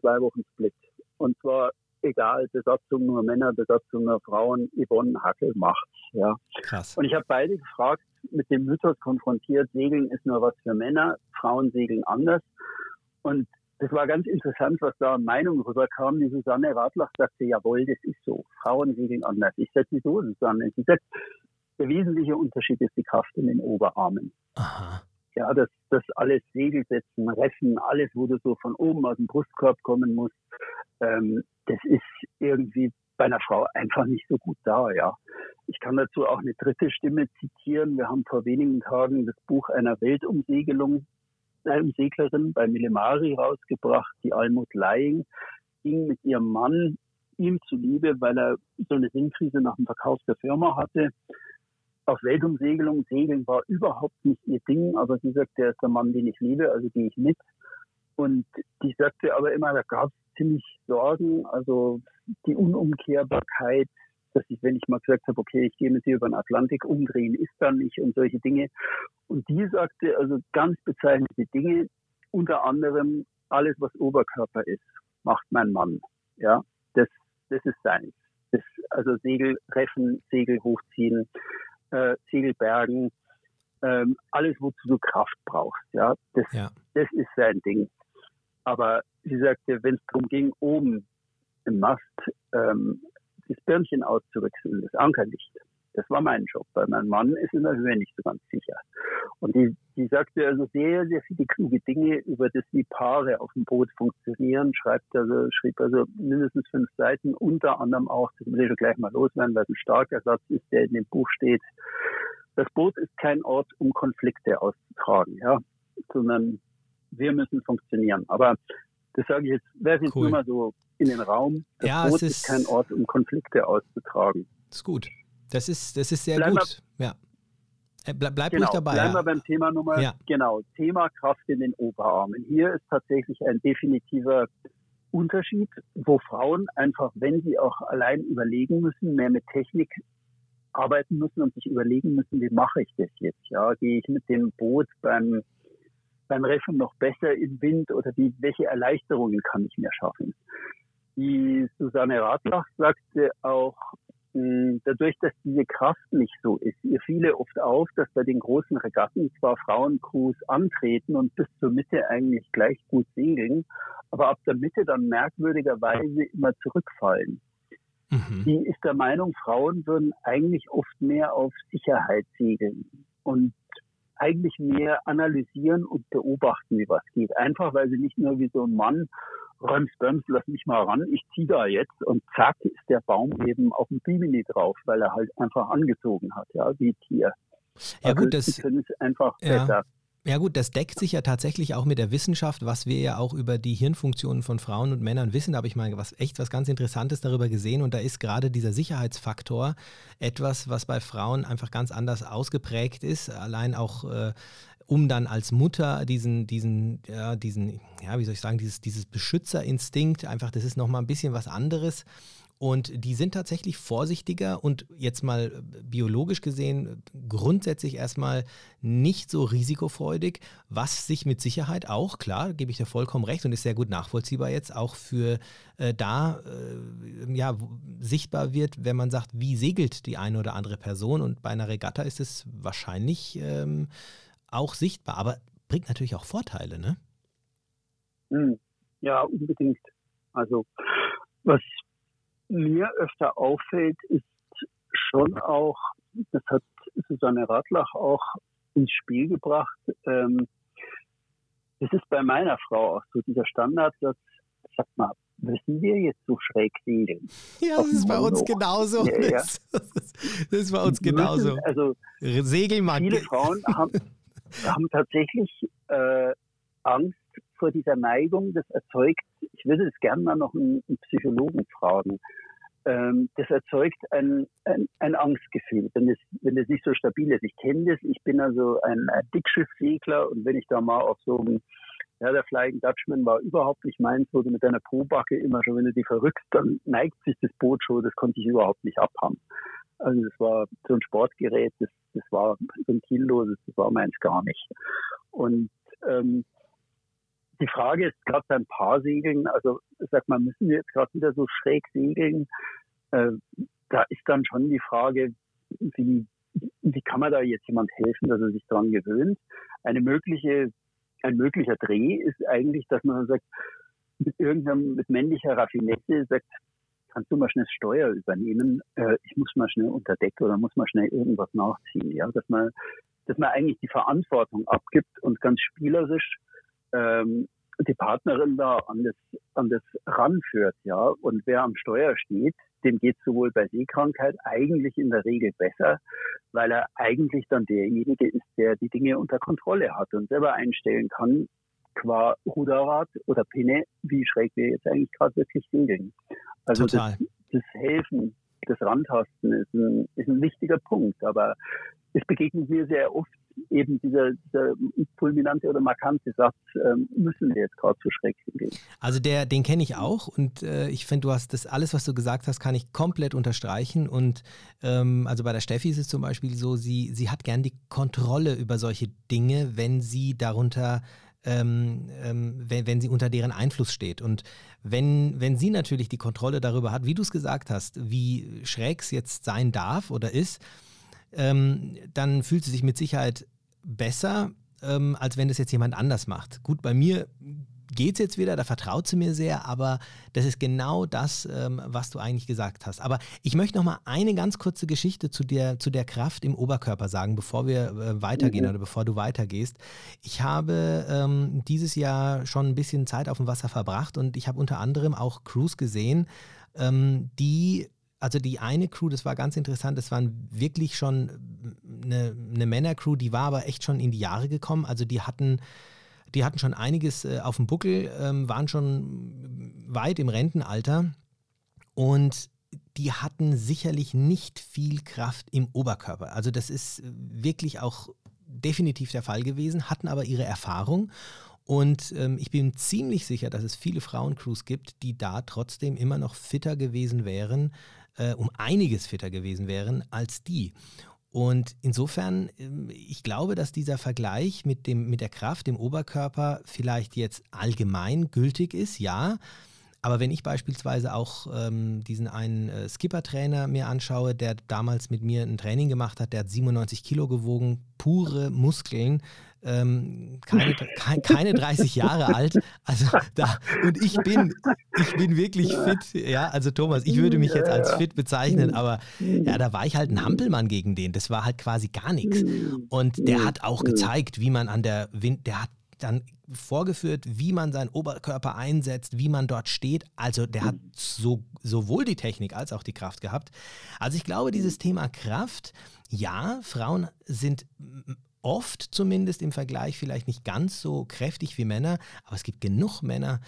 A: zwei Wochen Split. Und zwar egal, Besatzung nur Männer, Besatzung nur Frauen, Yvonne Hackel macht. Ja.
B: Krass.
A: Und ich habe beide gefragt, mit dem Mythos konfrontiert, Segeln ist nur was für Männer, Frauen segeln anders. Und das war ganz interessant, was da an Meinung rüberkam. Die Susanne Radlach sagte, jawohl, das ist so. Frauen segeln anders. Ich sagte, wieso, Susanne? Sie sagt, der wesentliche Unterschied ist die Kraft in den Oberarmen. Aha. Ja, das, das alles Segelsetzen, Reffen, alles, wo du so von oben aus dem Brustkorb kommen musst, ähm, das ist irgendwie bei einer Frau einfach nicht so gut da, ja. Ich kann dazu auch eine dritte Stimme zitieren. Wir haben vor wenigen Tagen das Buch einer Weltumsegelung, Seglerin bei Millemari rausgebracht, die Almut Lying, ging mit ihrem Mann ihm zuliebe, weil er so eine Sinnkrise nach dem Verkauf der Firma hatte. Auf Weltumsegelung, Segeln war überhaupt nicht ihr Ding, aber sie sagt, der ist der Mann, den ich liebe, also gehe ich mit. Und die sagte aber immer, da gab es ziemlich Sorgen, also die Unumkehrbarkeit, dass ich, wenn ich mal gesagt habe, okay, ich gehe mit dir über den Atlantik umdrehen, ist dann nicht und solche Dinge. Und die sagte also ganz bezeichnete Dinge, unter anderem alles, was Oberkörper ist, macht mein Mann. Ja, das, das ist seins. Das, also Segel reffen, Segel hochziehen, äh, Segel bergen, ähm, alles, wozu du Kraft brauchst. Ja, das, ja. das ist sein Ding. Aber sie sagte, wenn es darum ging, oben im Mast ähm, das Birnchen auszuwechseln, das Ankerlicht, das war mein Job, weil mein Mann ist in der Höhe nicht so ganz sicher. Und die, die sagte also sehr, sehr viele kluge Dinge über das, wie Paare auf dem Boot funktionieren, schreibt also, schrieb also mindestens fünf Seiten, unter anderem auch, das will ich gleich mal loswerden, weil es ein starker Satz ist, der in dem Buch steht. Das Boot ist kein Ort, um Konflikte auszutragen, ja, sondern wir müssen funktionieren. Aber das sage ich jetzt, werfe jetzt cool. nur mal so in den Raum. Das
B: ja,
A: Boot
B: ist,
A: ist, kein Ort, um Konflikte auszutragen.
B: Das ist gut. Das ist, das ist sehr bleib gut. Mal, ja. Äh, bleib, bleib
A: genau,
B: ruhig dabei.
A: Bleiben
B: ja.
A: wir beim Thema Nummer, ja. genau, Thema Kraft in den Oberarmen. Hier ist tatsächlich ein definitiver Unterschied, wo Frauen einfach, wenn sie auch allein überlegen müssen, mehr mit Technik arbeiten müssen und sich überlegen müssen, wie mache ich das jetzt? Ja, gehe ich mit dem Boot beim beim Reffen noch besser im Wind oder wie, welche Erleichterungen kann ich mir schaffen? Die Susanne Radlach sagte auch, hm, dadurch, dass diese Kraft nicht so ist, ihr fiele oft auf, dass bei den großen Regatten zwar Frauencrews antreten und bis zur Mitte eigentlich gleich gut segeln, aber ab der Mitte dann merkwürdigerweise immer zurückfallen. Mhm. Die ist der Meinung, Frauen würden eigentlich oft mehr auf Sicherheit segeln. Und eigentlich mehr analysieren und beobachten, wie was geht. Einfach, weil sie nicht nur wie so ein Mann, räumst, bremst, lass mich mal ran, ich zieh da jetzt und zack ist der Baum eben auf dem Bimini drauf, weil er halt einfach angezogen hat, ja, wie Tier.
B: Ja also gut, das
A: können es einfach ja. besser.
B: Ja gut, das deckt sich ja tatsächlich auch mit der Wissenschaft, was wir ja auch über die Hirnfunktionen von Frauen und Männern wissen. Da habe ich mal was echt was ganz Interessantes darüber gesehen und da ist gerade dieser Sicherheitsfaktor etwas, was bei Frauen einfach ganz anders ausgeprägt ist. Allein auch äh, um dann als Mutter diesen, diesen, ja, diesen, ja, wie soll ich sagen, dieses, dieses Beschützerinstinkt, einfach, das ist nochmal ein bisschen was anderes. Und die sind tatsächlich vorsichtiger und jetzt mal biologisch gesehen grundsätzlich erstmal nicht so risikofreudig, was sich mit Sicherheit auch, klar, gebe ich dir vollkommen recht und ist sehr gut nachvollziehbar jetzt auch für äh, da äh, ja, sichtbar wird, wenn man sagt, wie segelt die eine oder andere Person und bei einer Regatta ist es wahrscheinlich ähm, auch sichtbar, aber bringt natürlich auch Vorteile, ne?
A: Hm. Ja, unbedingt. Also was mir öfter auffällt, ist schon auch, das hat Susanne Radlach auch ins Spiel gebracht, ähm, das ist bei meiner Frau auch so dieser Standardsatz, sag mal, müssen wir jetzt so schräg segeln?
B: Ja, das ist bei uns genauso. Ja, ja. Das, das, ist bei uns genauso.
A: Müssen, also Segelmann. Viele Frauen haben, haben tatsächlich äh, Angst vor dieser Neigung. Das erzeugt, ich würde es gerne mal noch einen, einen Psychologen fragen. Ähm, das erzeugt ein, ein, ein, Angstgefühl, wenn es, wenn es nicht so stabil ist. Ich kenne das, ich bin also ein, ein Dickschiffsegler und wenn ich da mal auf so einem ja, der Flying Dutchman war überhaupt nicht meins, du mit deiner Probacke immer schon, wenn du die verrückst, dann neigt sich das Boot schon, das konnte ich überhaupt nicht abhaben. Also das war so ein Sportgerät, das, das war so ein Kielloses, das war meins gar nicht. Und ähm, die Frage ist gerade beim Paarsegeln, also sag mal, müssen wir jetzt gerade wieder so schräg segeln? Äh, da ist dann schon die Frage, wie, wie kann man da jetzt jemand helfen, dass er sich daran gewöhnt? Eine mögliche, ein möglicher Dreh ist eigentlich, dass man sagt, mit irgendeinem, mit männlicher Raffinesse sagt, kannst du mal schnell Steuer übernehmen? Äh, ich muss mal schnell unter Deck oder muss mal schnell irgendwas nachziehen, ja, dass man, dass man eigentlich die Verantwortung abgibt und ganz spielerisch ähm, die Partnerin da an das, an das ranführt, ja. Und wer am Steuer steht, dem geht sowohl bei Seekrankheit eigentlich in der Regel besser, weil er eigentlich dann derjenige ist, der die Dinge unter Kontrolle hat und selber einstellen kann, qua Ruderrad oder Pinne, wie schräg wir jetzt eigentlich gerade wirklich segeln. Also das, das, Helfen, das Randtasten ist ein, ist ein wichtiger Punkt, aber es begegnet mir sehr oft eben dieser, dieser fulminante oder markante Satz, ähm, müssen wir jetzt gerade zu schräg hingehen.
B: Also der, den kenne ich auch und äh, ich finde, du hast das alles, was du gesagt hast, kann ich komplett unterstreichen. Und ähm, also bei der Steffi ist es zum Beispiel so, sie, sie hat gern die Kontrolle über solche Dinge, wenn sie darunter ähm, ähm, wenn, wenn, sie unter deren Einfluss steht. Und wenn, wenn sie natürlich die Kontrolle darüber hat, wie du es gesagt hast, wie schräg es jetzt sein darf oder ist, ähm, dann fühlt sie sich mit Sicherheit besser, ähm, als wenn das jetzt jemand anders macht. Gut, bei mir geht es jetzt wieder, da vertraut sie mir sehr, aber das ist genau das, ähm, was du eigentlich gesagt hast. Aber ich möchte noch mal eine ganz kurze Geschichte zu der, zu der Kraft im Oberkörper sagen, bevor wir äh, weitergehen mhm. oder bevor du weitergehst. Ich habe ähm, dieses Jahr schon ein bisschen Zeit auf dem Wasser verbracht und ich habe unter anderem auch Crews gesehen, ähm, die also die eine Crew, das war ganz interessant, das waren wirklich schon eine, eine Männercrew, die war aber echt schon in die Jahre gekommen. Also die hatten, die hatten schon einiges äh, auf dem Buckel, ähm, waren schon weit im Rentenalter und die hatten sicherlich nicht viel Kraft im Oberkörper. Also das ist wirklich auch definitiv der Fall gewesen, hatten aber ihre Erfahrung und ähm, ich bin ziemlich sicher, dass es viele Frauencrews gibt, die da trotzdem immer noch fitter gewesen wären, äh, um einiges fitter gewesen wären als die. Und insofern, ähm, ich glaube, dass dieser Vergleich mit, dem, mit der Kraft im Oberkörper vielleicht jetzt allgemein gültig ist, ja. Aber wenn ich beispielsweise auch ähm, diesen einen äh, Skipper-Trainer mir anschaue, der damals mit mir ein Training gemacht hat, der hat 97 Kilo gewogen, pure Muskeln, ähm, keine, keine, keine 30 Jahre alt. Also da, und ich bin, ich bin wirklich fit. Ja, also Thomas, ich würde mich jetzt als fit bezeichnen, aber ja, da war ich halt ein Hampelmann gegen den. Das war halt quasi gar nichts. Und der hat auch gezeigt, wie man an der Wind, der hat dann vorgeführt, wie man seinen Oberkörper einsetzt, wie man dort steht. Also der hat so, sowohl die Technik als auch die Kraft gehabt. Also ich glaube, dieses Thema Kraft, ja, Frauen sind oft zumindest im Vergleich vielleicht nicht ganz so kräftig wie Männer, aber es gibt genug Männer,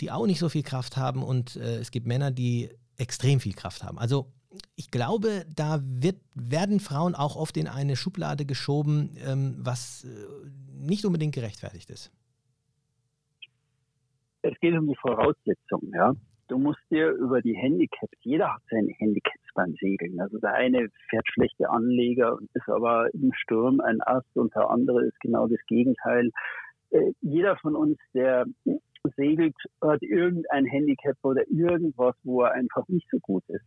B: die auch nicht so viel Kraft haben und äh, es gibt Männer, die extrem viel Kraft haben. Also ich glaube, da wird, werden Frauen auch oft in eine Schublade geschoben, ähm, was äh, nicht unbedingt gerechtfertigt ist.
A: Es geht um die Voraussetzungen, ja. Du musst dir über die Handicaps, jeder hat seine Handicaps beim Segeln. Also der eine fährt schlechte Anleger und ist aber im Sturm ein Ast und der andere ist genau das Gegenteil. Äh, jeder von uns, der segelt, hat irgendein Handicap oder irgendwas, wo er einfach nicht so gut ist.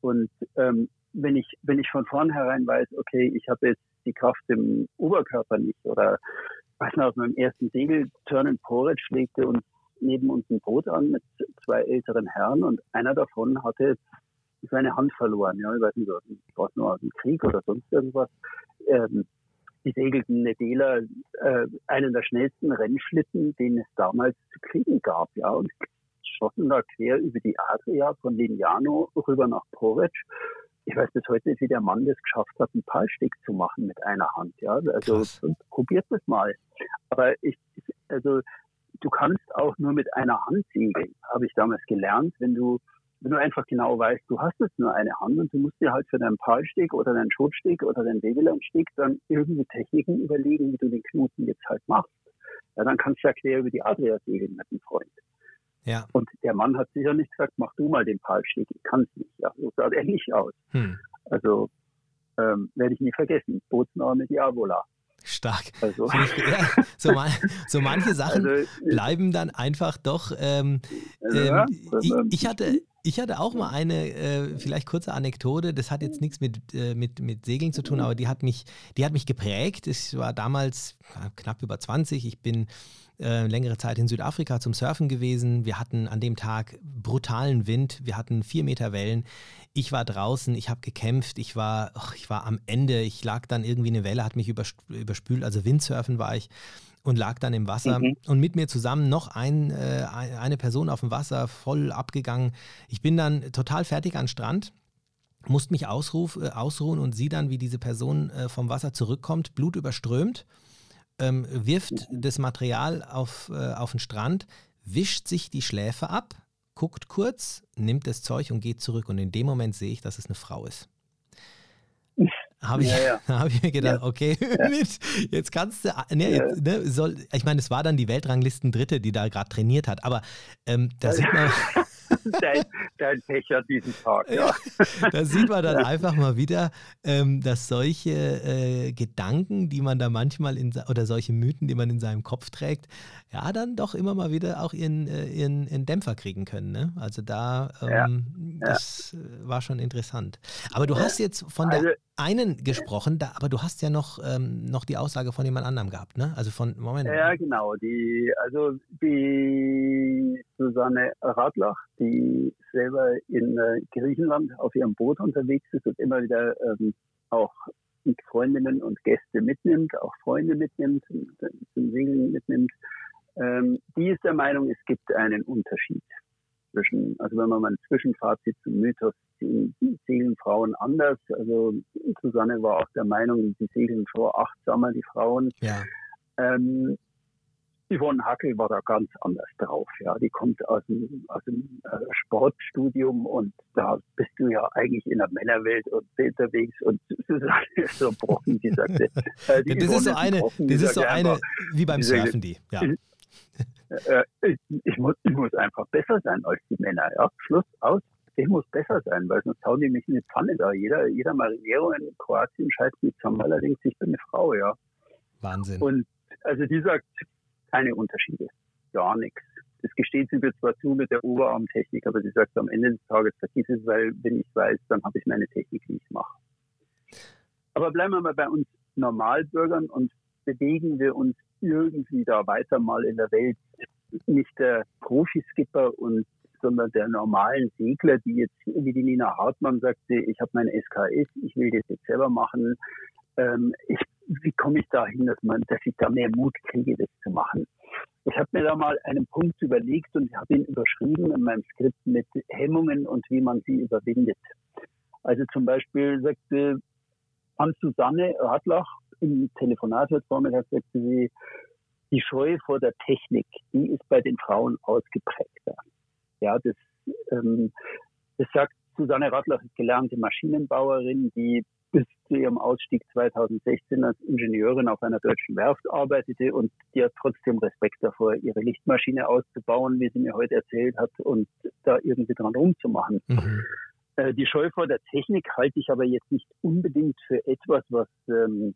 A: Und ähm, wenn ich wenn ich von vornherein weiß, okay, ich habe jetzt die Kraft im Oberkörper nicht oder weiß noch, meinem ersten Segel Turn Porridge legte uns neben uns ein Boot an mit zwei älteren Herren und einer davon hatte seine Hand verloren. Ja, ich weiß nicht, was nur aus dem Krieg oder sonst irgendwas. Ähm, die segelten Nedela äh, einen der schnellsten Rennschlitten, den es damals zu kriegen gab, ja, und schossen da quer über die Adria von Lignano rüber nach Porridge. Ich weiß bis heute nicht, wie der Mann das geschafft hat, einen Palstick zu machen mit einer Hand, ja. Also probiert es mal. Aber ich, also du kannst auch nur mit einer Hand segeln, habe ich damals gelernt, wenn du wenn du einfach genau weißt, du hast jetzt nur eine Hand und du musst dir halt für deinen Palsteg oder deinen Schotsteg oder deinen Wegelandsteg dann irgendwie Techniken überlegen, wie du den Knoten jetzt halt machst. Ja, dann kannst du ja quer über die Adria segeln mit einem Freund. Ja. Und der Mann hat sicher nicht gesagt, mach du mal den Palsteg, ich kann es nicht. Ja, so sah der nicht aus. Hm. Also ähm, werde ich nie vergessen. Bootsname Diavola.
B: Stark. Also. Ja, so, man, so, manche Sachen also, bleiben dann einfach doch. Ähm, ähm, ich, ich, hatte, ich hatte auch mal eine, äh, vielleicht kurze Anekdote, das hat jetzt nichts mit, äh, mit, mit Segeln zu tun, aber die hat mich, die hat mich geprägt. Ich war damals knapp über 20, ich bin äh, längere Zeit in Südafrika zum Surfen gewesen. Wir hatten an dem Tag brutalen Wind, wir hatten vier Meter Wellen. Ich war draußen, ich habe gekämpft, ich war, oh, ich war am Ende, ich lag dann irgendwie eine Welle, hat mich überspült, also Windsurfen war ich und lag dann im Wasser. Mhm. Und mit mir zusammen noch ein, äh, eine Person auf dem Wasser, voll abgegangen. Ich bin dann total fertig an Strand musste mich ausruf, äh, ausruhen und sehe dann, wie diese Person äh, vom Wasser zurückkommt, blutüberströmt, ähm, wirft mhm. das Material auf, äh, auf den Strand, wischt sich die Schläfe ab, guckt kurz, nimmt das Zeug und geht zurück. Und in dem Moment sehe ich, dass es eine Frau ist habe ich, ja, ja. hab ich mir gedacht, ja. okay, jetzt kannst du, ne, jetzt, ne, soll, ich meine, es war dann die Weltranglisten Dritte, die da gerade trainiert hat, aber ähm, da sieht man.
A: dein, dein Pech an diesem Tag, ja.
B: da sieht man dann einfach mal wieder, ähm, dass solche äh, Gedanken, die man da manchmal in, oder solche Mythen, die man in seinem Kopf trägt, ja, dann doch immer mal wieder auch ihren, äh, ihren, ihren Dämpfer kriegen können. Ne? Also da, ähm, das war schon interessant. Aber du hast jetzt von der also, einen gesprochen, da, aber du hast ja noch, ähm, noch die Aussage von jemand anderem gehabt, ne? Also von, Moment.
A: Ja, genau. Die, also die Susanne Radlach, die selber in äh, Griechenland auf ihrem Boot unterwegs ist und immer wieder ähm, auch Freundinnen und Gäste mitnimmt, auch Freunde mitnimmt, zum Segeln mitnimmt. Ähm, die ist der Meinung, es gibt einen Unterschied zwischen, also wenn man mal ein Zwischenfazit zum Mythos ziehen, segeln Frauen anders. Also Susanne war auch der Meinung, sie segeln schon achtsamer, die Frauen. Ja. Ähm, Yvonne Hackel war da ganz anders drauf. Ja, die kommt aus dem, aus dem äh, Sportstudium und da bist du ja eigentlich in der Männerwelt und unterwegs und Susanne ist so brocken, die sagte.
B: Äh, die das ist so eine, brochen, das ist so eine, wie beim Surfen, die. Ja.
A: Äh, ich, ich, muss, ich muss einfach besser sein als die Männer. Ja? Schluss aus. Ich muss besser sein, weil sonst hauen die mich in die Pfanne da. Jeder, jeder Marinero in Kroatien scheißt mich zusammen, weil er denkt, ich bin eine Frau, ja.
B: Wahnsinn.
A: Und also die sagt keine Unterschiede. Gar nichts. Das gesteht sie mir zwar zu mit der Oberarmtechnik, aber sie sagt am Ende des Tages, vergiss es, weil wenn ich weiß, dann habe ich meine Technik, die ich mache. Aber bleiben wir mal bei uns Normalbürgern und bewegen wir uns irgendwie da weiter mal in der Welt. Nicht der Profiskipper und sondern der normalen Segler, die jetzt, wie die Nina Hartmann sagte, ich habe mein SKS, ich will das jetzt selber machen. Ähm, ich, wie komme ich da hin, dass, man, dass ich da mehr Mut kriege, das zu machen? Ich habe mir da mal einen Punkt überlegt und habe ihn überschrieben in meinem Skript mit Hemmungen und wie man sie überwindet. Also zum Beispiel sagte an Susanne Radlach, im Telefonat heute Vormittag sagte sie, die Scheu vor der Technik, die ist bei den Frauen ausgeprägter. Ja, das, ähm, das sagt Susanne ist gelernte Maschinenbauerin, die bis zu ihrem Ausstieg 2016 als Ingenieurin auf einer deutschen Werft arbeitete und die hat trotzdem Respekt davor, ihre Lichtmaschine auszubauen, wie sie mir heute erzählt hat, und da irgendwie dran rumzumachen. Mhm. Äh, die Scheu vor der Technik halte ich aber jetzt nicht unbedingt für etwas, was ähm,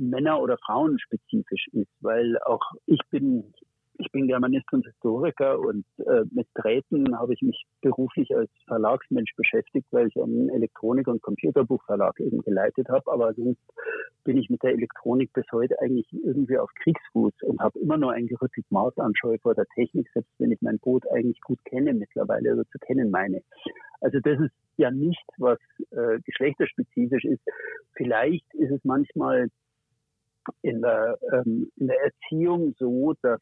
A: Männer- oder Frauenspezifisch ist, weil auch ich bin ich bin Germanist und Historiker und äh, mit Drähten habe ich mich beruflich als Verlagsmensch beschäftigt, weil ich einen Elektronik- und Computerbuchverlag eben geleitet habe. Aber sonst bin ich mit der Elektronik bis heute eigentlich irgendwie auf Kriegsfuß und habe immer nur ein gerüttelt Maß an Scheu vor der Technik, selbst wenn ich mein Boot eigentlich gut kenne mittlerweile oder zu kennen meine. Also das ist ja nicht, was äh, geschlechterspezifisch ist. Vielleicht ist es manchmal in der, ähm, in der Erziehung so, dass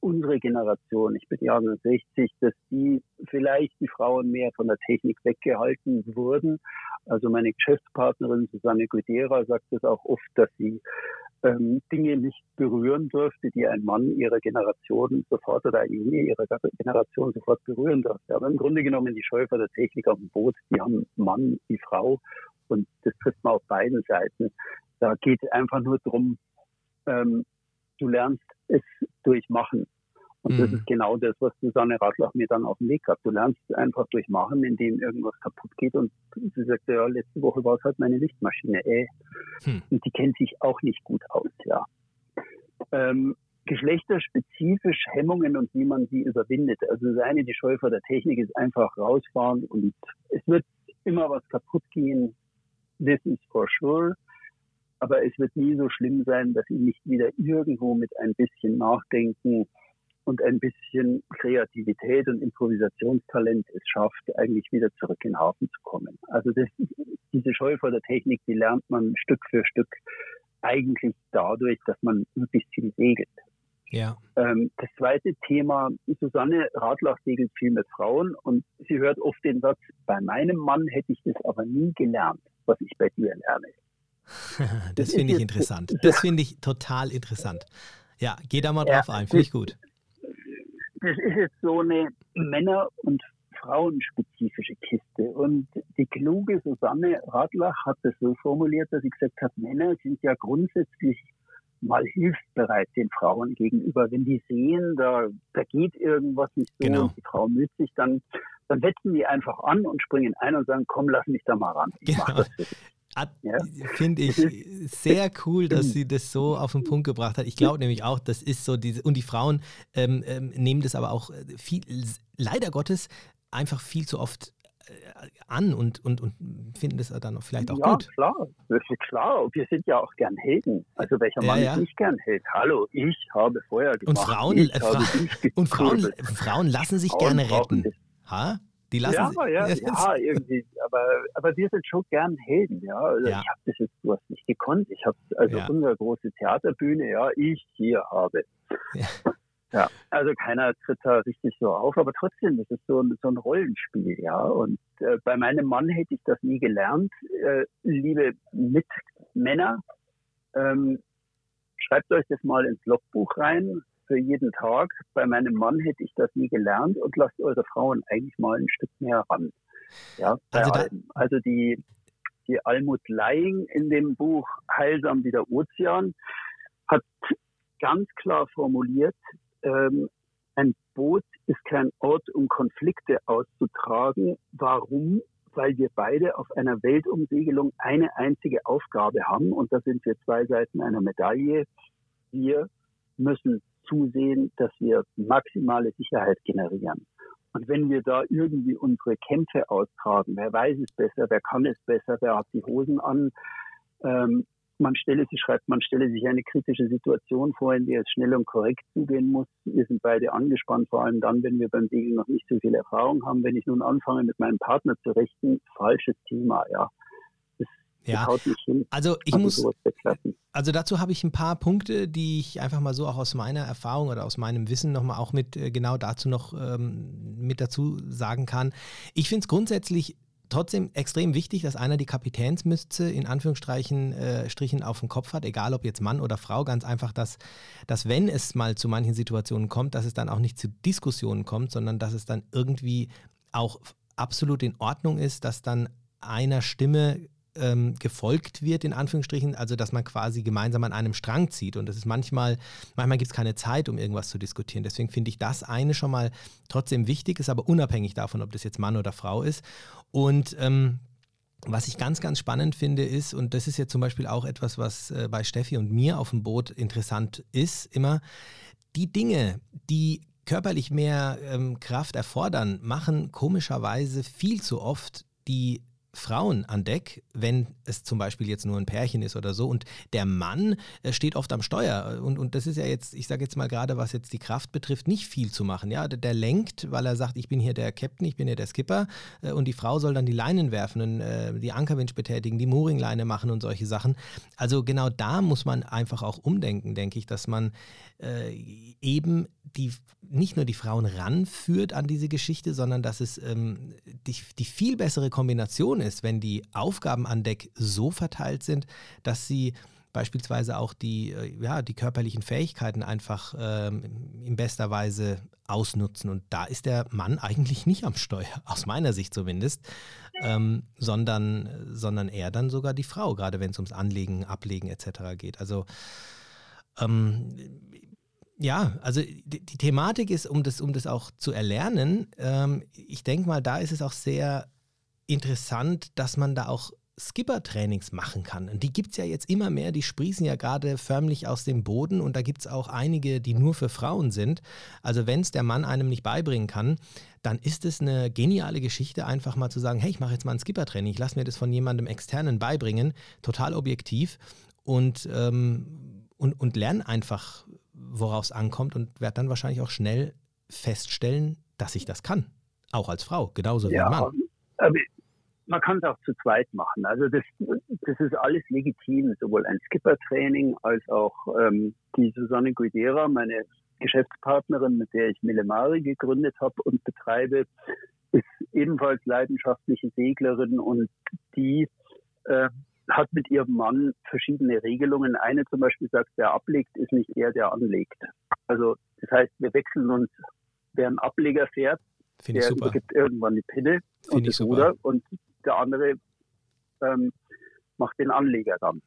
A: unsere Generation, ich bin Jahrgang 60, dass die vielleicht die Frauen mehr von der Technik weggehalten wurden. Also meine Geschäftspartnerin Susanne Gudera sagt es auch oft, dass sie ähm, Dinge nicht berühren durfte, die ein Mann ihrer Generation sofort oder eine ihrer Generation sofort berühren durfte. Aber im Grunde genommen die Schäufer der Technik auf dem Boot, die haben Mann wie Frau und das trifft man auf beiden Seiten. Da geht es einfach nur darum, ähm, du lernst es durchmachen. Und mhm. das ist genau das, was Susanne Radlach mir dann auf den Weg hat. Du lernst einfach durchmachen, indem irgendwas kaputt geht. Und sie sagte, ja, letzte Woche war es halt meine Lichtmaschine. Äh. Hm. Und die kennt sich auch nicht gut aus, ja. Ähm, geschlechterspezifisch Hemmungen und wie man sie überwindet. Also das eine, die Scheu vor der Technik ist einfach rausfahren und es wird immer was kaputt gehen. This is for sure aber es wird nie so schlimm sein, dass ich nicht wieder irgendwo mit ein bisschen Nachdenken und ein bisschen Kreativität und Improvisationstalent es schafft, eigentlich wieder zurück in den Hafen zu kommen. Also das, diese Scheu vor der Technik, die lernt man Stück für Stück eigentlich dadurch, dass man möglichst viel segelt.
B: Ja.
A: Ähm, das zweite Thema, Susanne Radlach segelt viel mit Frauen und sie hört oft den Satz, bei meinem Mann hätte ich das aber nie gelernt, was ich bei dir lerne.
B: das finde ich interessant. Das finde ich total interessant. Ja, geh da mal drauf ja, ein, finde ich gut.
A: Das ist jetzt so eine Männer- und frauenspezifische Kiste. Und die kluge Susanne Radlach hat das so formuliert, dass sie gesagt hat, Männer sind ja grundsätzlich mal hilfsbereit den Frauen gegenüber. Wenn die sehen, da, da geht irgendwas nicht so genau. und die Frau müht sich, dann, dann setzen die einfach an und springen ein und sagen, komm, lass mich da mal ran. Ich
B: genau. Ja. Finde ich sehr cool, dass sie das so auf den Punkt gebracht hat. Ich glaube nämlich auch, das ist so diese, und die Frauen ähm, ähm, nehmen das aber auch äh, viel, leider Gottes, einfach viel zu oft äh, an und, und, und finden das dann vielleicht auch
A: ja,
B: gut.
A: Ja, klar, das ist klar. Wir sind ja auch gern Helden. Also welcher Mann ja, ja. ist nicht gern Held? Hallo, ich habe Feuer gemacht.
B: Und Frauen, äh, Fra und Frauen, Frauen lassen sich Frauen gerne retten. Ha? Die lassen
A: ja, ja, ja, irgendwie. Aber, aber wir sind schon gern Helden, ja. Also ja. Ich habe das jetzt was nicht gekonnt. Ich habe also ja. unsere große Theaterbühne, ja, ich hier habe. Ja. ja. also keiner tritt da richtig so auf, aber trotzdem, das ist so ein, so ein Rollenspiel, ja. Und äh, bei meinem Mann hätte ich das nie gelernt. Äh, liebe Mitmänner, ähm, schreibt euch das mal ins Logbuch rein für jeden Tag. Bei meinem Mann hätte ich das nie gelernt und lasst eure Frauen eigentlich mal ein Stück mehr ran. Ja, also, also die, die Almut Leying in dem Buch Heilsam wie der Ozean hat ganz klar formuliert, ähm, ein Boot ist kein Ort, um Konflikte auszutragen. Warum? Weil wir beide auf einer Weltumsegelung eine einzige Aufgabe haben und das sind wir zwei Seiten einer Medaille. Wir müssen zusehen, dass wir maximale Sicherheit generieren. Und wenn wir da irgendwie unsere Kämpfe austragen, wer weiß es besser, wer kann es besser, wer hat die Hosen an, ähm, man stelle sich, schreibt, man stelle sich eine kritische Situation vor, in der es schnell und korrekt zugehen muss. Wir sind beide angespannt, vor allem dann, wenn wir beim Segeln noch nicht so viel Erfahrung haben. Wenn ich nun anfange, mit meinem Partner zu rechten, falsches Thema, ja.
B: Ja, also ich muss, also dazu habe ich ein paar Punkte, die ich einfach mal so auch aus meiner Erfahrung oder aus meinem Wissen nochmal auch mit äh, genau dazu noch ähm, mit dazu sagen kann. Ich finde es grundsätzlich trotzdem extrem wichtig, dass einer die Kapitänsmütze in Anführungsstrichen äh, Strichen auf dem Kopf hat, egal ob jetzt Mann oder Frau, ganz einfach, dass, dass wenn es mal zu manchen Situationen kommt, dass es dann auch nicht zu Diskussionen kommt, sondern dass es dann irgendwie auch absolut in Ordnung ist, dass dann einer Stimme ähm, gefolgt wird, in Anführungsstrichen, also dass man quasi gemeinsam an einem Strang zieht. Und das ist manchmal, manchmal gibt es keine Zeit, um irgendwas zu diskutieren. Deswegen finde ich das eine schon mal trotzdem wichtig, ist aber unabhängig davon, ob das jetzt Mann oder Frau ist. Und ähm, was ich ganz, ganz spannend finde, ist, und das ist ja zum Beispiel auch etwas, was äh, bei Steffi und mir auf dem Boot interessant ist, immer, die Dinge, die körperlich mehr ähm, Kraft erfordern, machen komischerweise viel zu oft die Frauen an Deck, wenn es zum Beispiel jetzt nur ein Pärchen ist oder so. Und der Mann äh, steht oft am Steuer. Und, und das ist ja jetzt, ich sage jetzt mal gerade, was jetzt die Kraft betrifft, nicht viel zu machen. Ja, der, der, lenkt, weil er sagt, ich bin hier der Captain, ich bin hier der Skipper. Äh, und die Frau soll dann die Leinen werfen, und, äh, die Ankerwinch betätigen, die Mooringleine machen und solche Sachen. Also genau da muss man einfach auch umdenken, denke ich, dass man äh, eben die, nicht nur die Frauen ranführt an diese Geschichte, sondern dass es ähm, die, die viel bessere Kombination ist, wenn die Aufgaben an Deck so verteilt sind, dass sie beispielsweise auch die, äh, ja, die körperlichen Fähigkeiten einfach ähm, in bester Weise ausnutzen. Und da ist der Mann eigentlich nicht am Steuer, aus meiner Sicht zumindest, ähm, sondern, sondern eher dann sogar die Frau, gerade wenn es ums Anlegen, Ablegen etc. geht. Also ähm, ja, also die, die, Thematik ist, um das, um das auch zu erlernen, ähm, ich denke mal, da ist es auch sehr interessant, dass man da auch Skipper-Trainings machen kann. Und die gibt es ja jetzt immer mehr, die sprießen ja gerade förmlich aus dem Boden und da gibt es auch einige, die nur für Frauen sind. Also wenn es der Mann einem nicht beibringen kann, dann ist es eine geniale Geschichte, einfach mal zu sagen, hey, ich mache jetzt mal ein Skipper-Training, ich lasse mir das von jemandem externen beibringen, total objektiv und, ähm, und, und lerne einfach worauf es ankommt und werde dann wahrscheinlich auch schnell feststellen, dass ich das kann. Auch als Frau, genauso wie ja, Mann.
A: Man kann es auch zu zweit machen. Also das, das ist alles legitim, sowohl ein Skipper-Training als auch ähm, die Susanne Guidera, meine Geschäftspartnerin, mit der ich Millemari gegründet habe und betreibe, ist ebenfalls leidenschaftliche Seglerin und die äh, hat mit ihrem Mann verschiedene Regelungen. Eine zum Beispiel sagt, wer ablegt, ist nicht er, der anlegt. Also das heißt, wir wechseln uns, wer einen Ableger fährt, Find der übergibt irgendwann die Pinne Find und das Ruder und der andere ähm, macht den Anleger dann.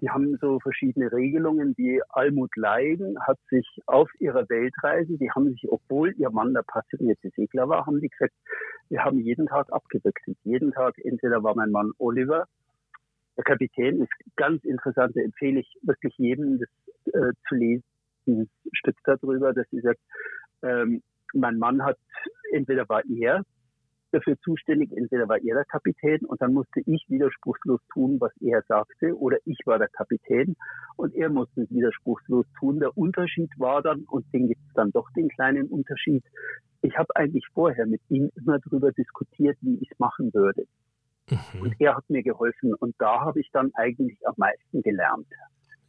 A: Die haben so verschiedene Regelungen. Die Almut Leiden hat sich auf ihrer Weltreise, die haben sich, obwohl ihr Mann der passionierte Segler war, haben die gesagt, wir haben jeden Tag abgewechselt. Jeden Tag, entweder war mein Mann Oliver der Kapitän ist ganz interessant, da empfehle ich wirklich jedem, das äh, zu lesen, ein Stück darüber, dass sie sagt, ähm, mein Mann hat, entweder war er dafür zuständig, entweder war er der Kapitän und dann musste ich widerspruchslos tun, was er sagte, oder ich war der Kapitän und er musste widerspruchslos tun. Der Unterschied war dann, und den gibt es dann doch den kleinen Unterschied, ich habe eigentlich vorher mit ihm immer darüber diskutiert, wie ich es machen würde. Mhm. Und er hat mir geholfen und da habe ich dann eigentlich am meisten gelernt.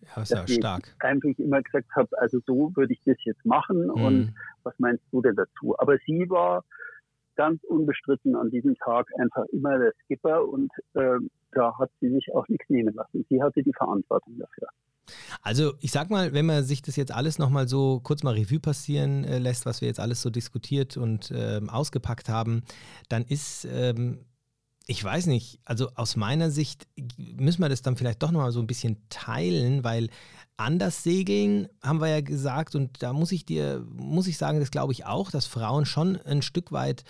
B: Ja, ist ja stark.
A: Ich einfach immer gesagt habe, also so würde ich das jetzt machen mhm. und was meinst du denn dazu? Aber sie war ganz unbestritten an diesem Tag einfach immer der Skipper und äh, da hat sie sich auch nichts nehmen lassen. Sie hatte die Verantwortung dafür.
B: Also ich sag mal, wenn man sich das jetzt alles nochmal so kurz mal Revue passieren äh, lässt, was wir jetzt alles so diskutiert und äh, ausgepackt haben, dann ist ähm, ich weiß nicht, also aus meiner Sicht müssen wir das dann vielleicht doch nochmal so ein bisschen teilen, weil anders segeln, haben wir ja gesagt, und da muss ich dir, muss ich sagen, das glaube ich auch, dass Frauen schon ein Stück weit,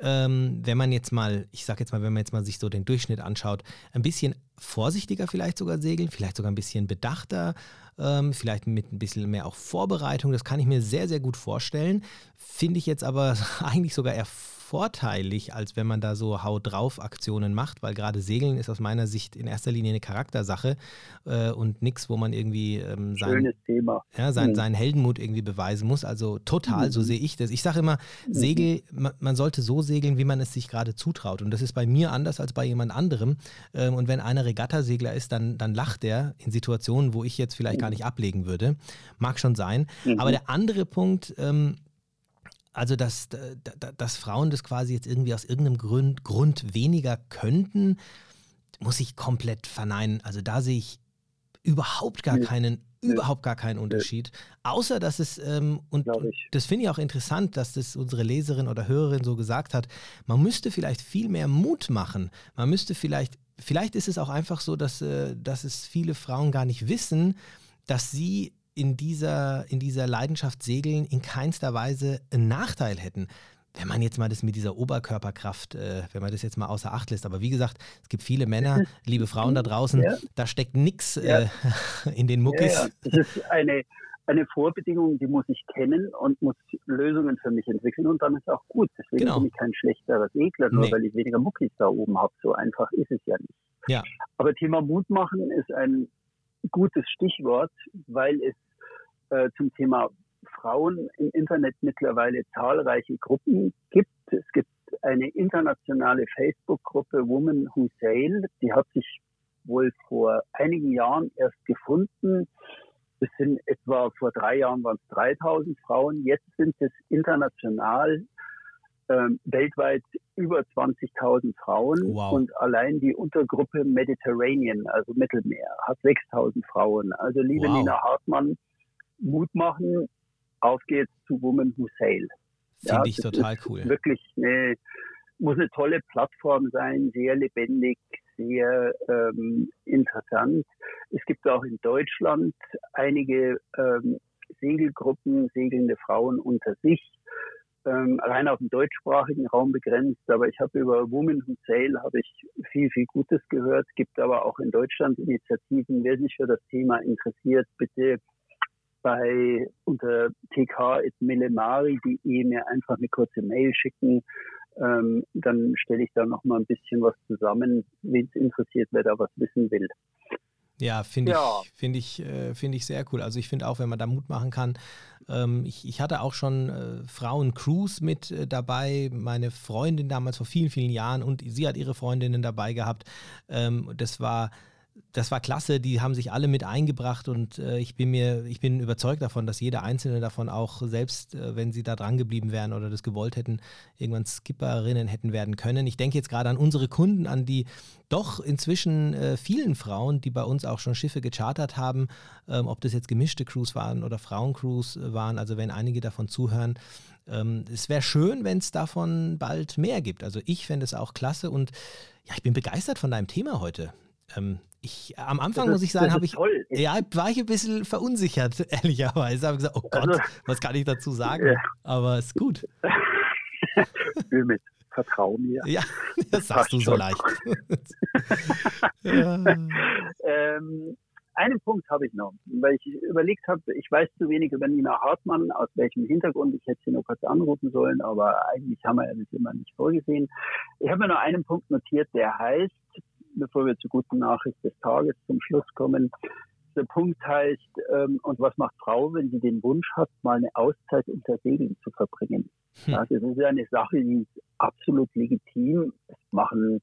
B: ähm, wenn man jetzt mal, ich sage jetzt mal, wenn man jetzt mal sich so den Durchschnitt anschaut, ein bisschen vorsichtiger vielleicht sogar segeln, vielleicht sogar ein bisschen bedachter, ähm, vielleicht mit ein bisschen mehr auch Vorbereitung, das kann ich mir sehr, sehr gut vorstellen. Finde ich jetzt aber eigentlich sogar eher vorteilig, als wenn man da so Hau drauf Aktionen macht, weil gerade Segeln ist aus meiner Sicht in erster Linie eine Charaktersache äh, und nichts, wo man irgendwie ähm, sein, ja, sein, mhm. seinen Heldenmut irgendwie beweisen muss. Also total, mhm. so sehe ich das. Ich sage immer, mhm. Segel, man, man, sollte so segeln, wie man es sich gerade zutraut. Und das ist bei mir anders als bei jemand anderem. Ähm, und wenn einer Regattasegler ist, dann, dann lacht er in Situationen, wo ich jetzt vielleicht gar mhm. nicht ablegen würde. Mag schon sein. Mhm. Aber der andere Punkt, ähm, also dass, dass Frauen das quasi jetzt irgendwie aus irgendeinem Grund, Grund weniger könnten, muss ich komplett verneinen. Also da sehe ich überhaupt gar keinen überhaupt gar keinen Unterschied. Außer dass es, ähm, und, und das finde ich auch interessant, dass das unsere Leserin oder Hörerin so gesagt hat, man müsste vielleicht viel mehr Mut machen. Man müsste vielleicht, vielleicht ist es auch einfach so, dass, äh, dass es viele Frauen gar nicht wissen, dass sie in dieser, in dieser Leidenschaft segeln in keinster Weise einen Nachteil hätten wenn man jetzt mal das mit dieser Oberkörperkraft, äh, wenn man das jetzt mal außer Acht lässt, aber wie gesagt, es gibt viele Männer, liebe Frauen da draußen, ja. da steckt nichts äh, ja. in den Muckis. Ja,
A: das ist eine, eine Vorbedingung, die muss ich kennen und muss Lösungen für mich entwickeln und dann ist auch gut. Deswegen genau. bin ich kein schlechterer Segler, nur nee. weil ich weniger Muckis da oben habe. So einfach ist es ja nicht.
B: Ja.
A: Aber Thema Mut machen ist ein gutes Stichwort, weil es äh, zum Thema Frauen im Internet mittlerweile zahlreiche Gruppen gibt. Es gibt eine internationale Facebook-Gruppe Women Who Sail, die hat sich wohl vor einigen Jahren erst gefunden. Es sind etwa vor drei Jahren waren es 3000 Frauen. Jetzt sind es international ähm, weltweit über 20.000 Frauen wow. und allein die Untergruppe Mediterranean, also Mittelmeer, hat 6.000 Frauen. Also liebe wow. Nina Hartmann, Mut machen, auf geht's zu Women Who Sail.
B: Finde ja, ich total cool.
A: Wirklich eine, muss eine tolle Plattform sein, sehr lebendig, sehr ähm, interessant. Es gibt auch in Deutschland einige ähm, Segelgruppen, segelnde Frauen unter sich, ähm, rein auf den deutschsprachigen Raum begrenzt. Aber ich habe über Women Who Sail habe ich viel, viel Gutes gehört. Gibt aber auch in Deutschland Initiativen. Wer sich für das Thema interessiert, bitte bei unter tk.millemari.de mir einfach eine kurze Mail schicken. Ähm, dann stelle ich da noch mal ein bisschen was zusammen, wen es interessiert, wer da was wissen will.
B: Ja, finde ja. ich, finde ich, äh, finde ich sehr cool. Also ich finde auch, wenn man da Mut machen kann. Ähm, ich, ich hatte auch schon äh, Frauen-Crews mit äh, dabei, meine Freundin damals vor vielen, vielen Jahren und sie hat ihre Freundinnen dabei gehabt. Ähm, das war das war klasse, die haben sich alle mit eingebracht und äh, ich bin mir, ich bin überzeugt davon, dass jeder einzelne davon auch selbst, äh, wenn sie da dran geblieben wären oder das gewollt hätten, irgendwann Skipperinnen hätten werden können. Ich denke jetzt gerade an unsere Kunden, an die doch inzwischen äh, vielen Frauen, die bei uns auch schon Schiffe gechartert haben, ähm, ob das jetzt gemischte Crews waren oder Frauencrews äh, waren, also wenn einige davon zuhören. Ähm, es wäre schön, wenn es davon bald mehr gibt. Also ich fände es auch klasse und ja, ich bin begeistert von deinem Thema heute. Ähm, ich, am Anfang ist, muss ich sagen, habe ich, toll. ja, war ich ein bisschen verunsichert, ehrlicherweise. Habe gesagt, oh Gott, also, was kann ich dazu sagen? Ja. Aber ist gut.
A: mit Vertrau mir.
B: Ja, das sagst du so leicht.
A: ja. ähm, einen Punkt habe ich noch, weil ich überlegt habe, ich weiß zu wenig über Nina Hartmann, aus welchem Hintergrund, ich hätte sie nur kurz anrufen sollen, aber eigentlich haben wir ja das immer nicht vorgesehen. Ich habe mir noch einen Punkt notiert, der heißt, bevor wir zur guten Nachricht des Tages zum Schluss kommen. Der Punkt heißt, ähm, und was macht Frau, wenn sie den Wunsch hat, mal eine Auszeit unter Segeln zu verbringen? Hm. Ja, das ist ja eine Sache, die ist absolut legitim. Das machen,